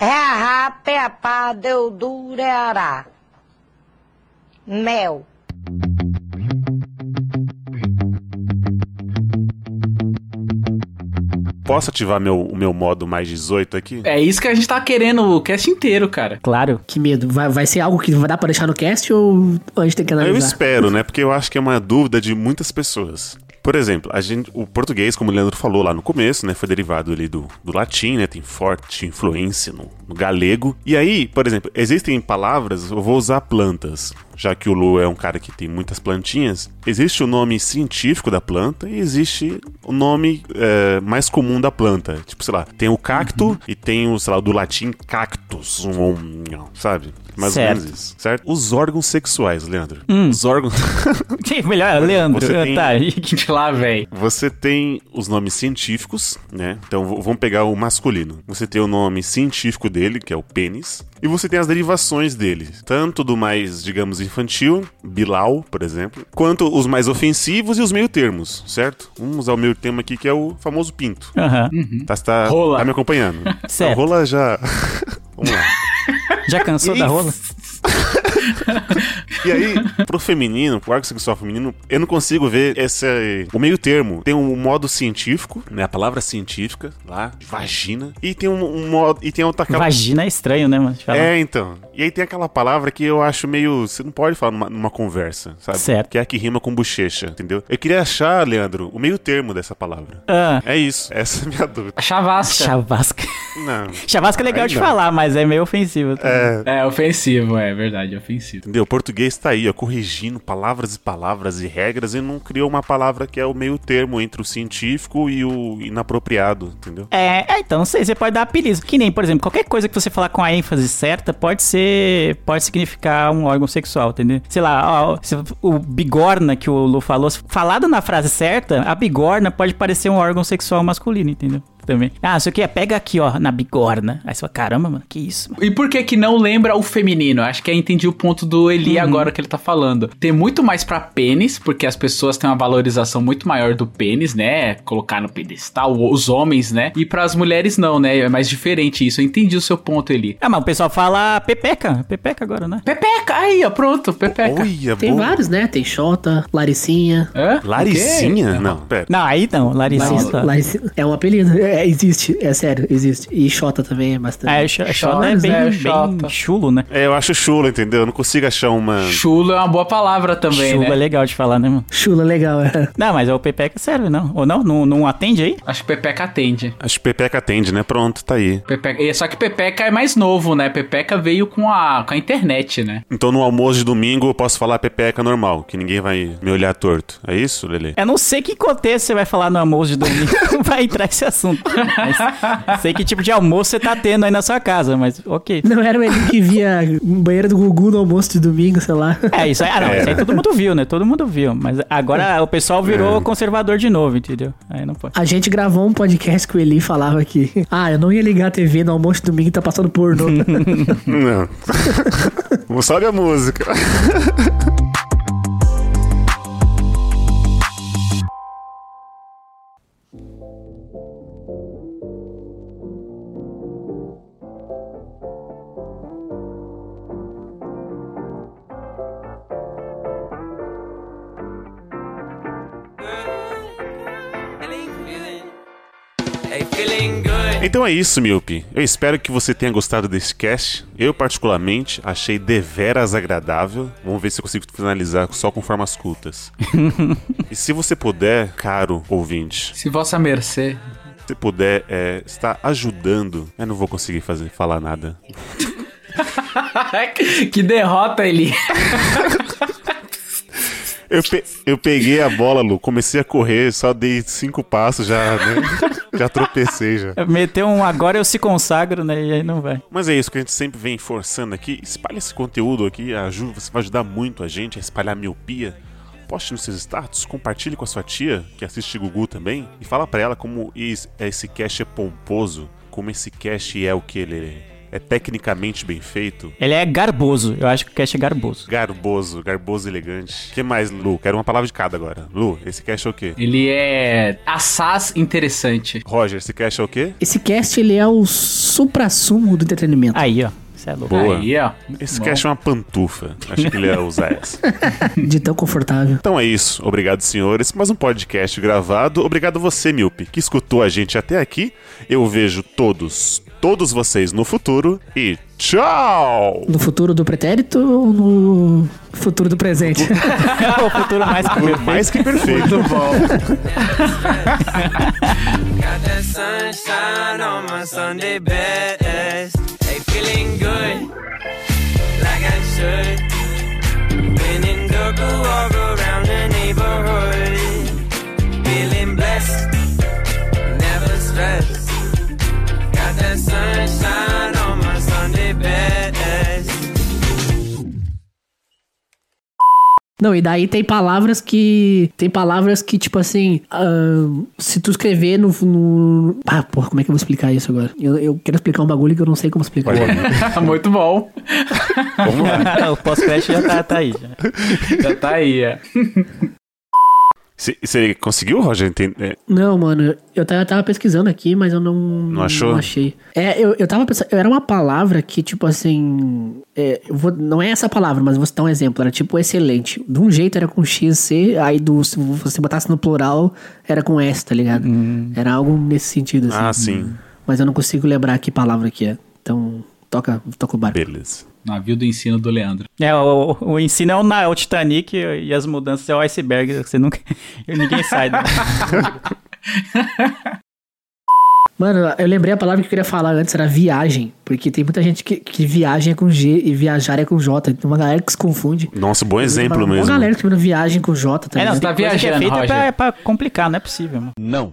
É a peppa deu durará. Mel. Posso ativar meu, o meu modo mais 18 aqui? É isso que a gente tá querendo o cast inteiro, cara. Claro. Que medo. Vai, vai ser algo que vai dar pra deixar no cast ou a gente tem que Eu analisar? espero, né? Porque eu acho que é uma dúvida de muitas pessoas. Por exemplo, a gente, o português, como o Leandro falou lá no começo, né, foi derivado ali do, do latim, né, tem forte influência no, no galego. E aí, por exemplo, existem palavras, eu vou usar plantas, já que o Lu é um cara que tem muitas plantinhas. Existe o nome científico da planta e existe o nome é, mais comum da planta. Tipo, sei lá, tem o cacto e tem o, sei lá, do latim cactus, um, um, sabe? Mais Certo. ou menos isso, certo? Os órgãos sexuais, Leandro. Hum. Os órgãos. Que melhor, Leandro. Você tem- Tá, e- Lá, velho. Você tem os nomes científicos, né? Então vamos pegar o masculino. Você tem o nome científico dele, que é o pênis, e você tem as derivações dele, tanto do mais, digamos, infantil, Bilal, por exemplo, quanto os mais ofensivos e os meio-termos, certo? Vamos usar o meio termo aqui, que é o famoso pinto. Aham. Tá, tá, Rola. tá me acompanhando? Certo. A rola já. Vamos lá. Já cansou da rola? E aí, pro feminino, pro órgão sexual feminino, eu não consigo ver esse. O meio termo. Tem um modo científico, né? A palavra científica lá, vagina. E tem um, um modo. E tem outra aquela. Vagina é estranho, né, mano? É, então. E aí tem aquela palavra que eu acho meio. Você não pode falar numa, numa conversa, sabe? Certo. Que é a que rima com bochecha, entendeu? Eu queria achar, Leandro, o meio termo dessa palavra. Ah, É isso. Essa é a minha dúvida. Chavasca. chavasca. Não. Chavasca é legal Aí de não. falar, mas é meio ofensivo. É. É ofensivo, é verdade, é ofensivo. Entendeu? O português tá aí, ó, corrigindo palavras e palavras e regras e não criou uma palavra que é o meio termo entre o científico e o inapropriado, entendeu? É, é, então não sei, você pode dar apelido. Que nem, por exemplo, qualquer coisa que você falar com a ênfase certa pode ser. pode significar um órgão sexual, entendeu? Sei lá, ó, se o bigorna que o Lu falou, falado na frase certa, a bigorna pode parecer um órgão sexual masculino, entendeu? Também. Ah, isso aqui é pega aqui, ó, na bigorna. Aí você fala, caramba, mano, que isso, mano. E por que que não lembra o feminino? Acho que eu entendi o ponto do Eli agora que ele tá falando. Tem muito mais pra pênis, porque as pessoas têm uma valorização muito maior do pênis, né? Colocar no pedestal, os homens, né? E pras mulheres não, né? É mais diferente isso. Eu entendi o seu ponto, Eli. Ah, mas o pessoal fala pepeca, pepeca agora, né? Pepeca, aí, ó, pronto, pepeca. Tem boa. vários, né? Tem Xota, Laricinha. Hã? Laricinha? Não, pera. Não, aí não, Larissa. Larici- Larici- É um apelido. É, existe, é sério, existe. E Xota também é bastante. É, Xota é Xotas, bem, é, bem Xota. chulo, né? É, eu acho chulo, entendeu? Eu não consigo achar uma. Chulo é uma boa palavra também, Chulo né? é legal de falar, né, mano? Chula legal, é. Não, mas o pepeca serve, não? Ou não? Não, não atende aí? Acho que Pepeca atende. Acho que Pepeca atende, né? Pronto, tá aí. Pepeca... e- Só que Pepeca é mais novo, né? Pepeca veio com a, com a internet, né? Então no almoço de domingo eu posso falar Pepeca normal, que ninguém vai me olhar torto. É isso, Lele? Eu não sei que contexto você vai falar no almoço de domingo. vai entrar esse assunto. Mas sei que tipo de almoço você tá tendo aí na sua casa, mas ok. Não era o Eli que via um banheiro do Gugu no almoço de domingo, sei lá. É, isso aí, ah, não, isso aí todo mundo viu, né? Todo mundo viu. Mas agora o pessoal virou conservador de novo, entendeu? Aí não pode. A gente gravou um podcast que o Eli falava que, ah, eu não ia ligar a TV no almoço de domingo e tá passando pornô. Não. Sobe a música. Então é isso, Miopi. Eu espero que você tenha gostado desse cast. Eu, particularmente, achei deveras agradável. Vamos ver se eu consigo finalizar só com formas cultas. e se você puder, caro ouvinte, Se vossa mercê. se puder é, estar ajudando. Eu não vou conseguir fazer, falar nada. que derrota, Eli. Eu, pe- eu peguei a bola, Lu, comecei a correr, só dei cinco passos, já, né? já tropecei já. Meteu um agora eu se consagro, né? E aí não vai. Mas é isso que a gente sempre vem forçando aqui. Espalhe esse conteúdo aqui, ajuda, você vai ajudar muito a gente a espalhar a miopia. Poste nos seus status, compartilhe com a sua tia, que assiste Gugu também, e fala pra ela como esse cast é pomposo, como esse cast é o que ele é tecnicamente bem feito. Ele é garboso. Eu acho que o cast é garboso. Garboso, garboso e elegante. O que mais, Lu? Quero uma palavra de cada agora. Lu, esse cast é o quê? Ele é assaz interessante. Roger, esse cast é o quê? Esse cast, ele é o supra-sumo do entretenimento. Aí, ó. Isso é louco. Boa. Aí, ó. Esse Bom. cast é uma pantufa. Acho que ele ia usar essa. De tão confortável. Então é isso. Obrigado, senhores. Mais um podcast gravado. Obrigado você, Milpe, que escutou a gente até aqui. Eu vejo todos, todos vocês no futuro e tchau! No futuro do pretérito ou no futuro do presente? o futuro mais que perfeito. Mais que perfeito. Muito bom. Got that sunshine on my Sunday best. Hey, feeling good, like I should. When in dark, I walk around the sunshine on my Sunday best. Não, e daí tem palavras que. Tem palavras que, tipo assim. ahn, se tu escrever no, no. Ah, porra, como é que eu vou explicar isso agora? Eu, eu quero explicar um bagulho que eu não sei como explicar. Muito bom. Vamos lá. o pós-crédito já tá, tá aí. Já. Já tá aí, é. Você conseguiu, Roger, entender? Não, mano, eu tava, tava pesquisando aqui, mas eu não. Não achou? achei. É, eu, eu tava pensando. Era uma palavra que, tipo assim. é, eu vou, não é essa palavra, mas vou citar um exemplo. Era tipo excelente. De um jeito era com X, C, aí do, se você botasse no plural, era com S, tá ligado? Era algo nesse sentido, assim. Ah, sim. Mas eu não consigo lembrar que palavra que é. Então, toca, toca o barco. Beleza. Navio do ensino do Leandro. É, o, o ensino é o, é o Titanic e as mudanças é o iceberg. Você nunca. Ninguém sai. né? Mano, eu lembrei a palavra que eu queria falar antes, era viagem. Porque tem muita gente que, que viagem é com G e viajar é com J. Tem uma galera que se confunde. Nossa, bom exemplo Uma mesmo. galera que viagem com J, tá É, não, ligado? tem tá coisa que é viajando, feita pra, pra complicar, não é possível, mano. Não.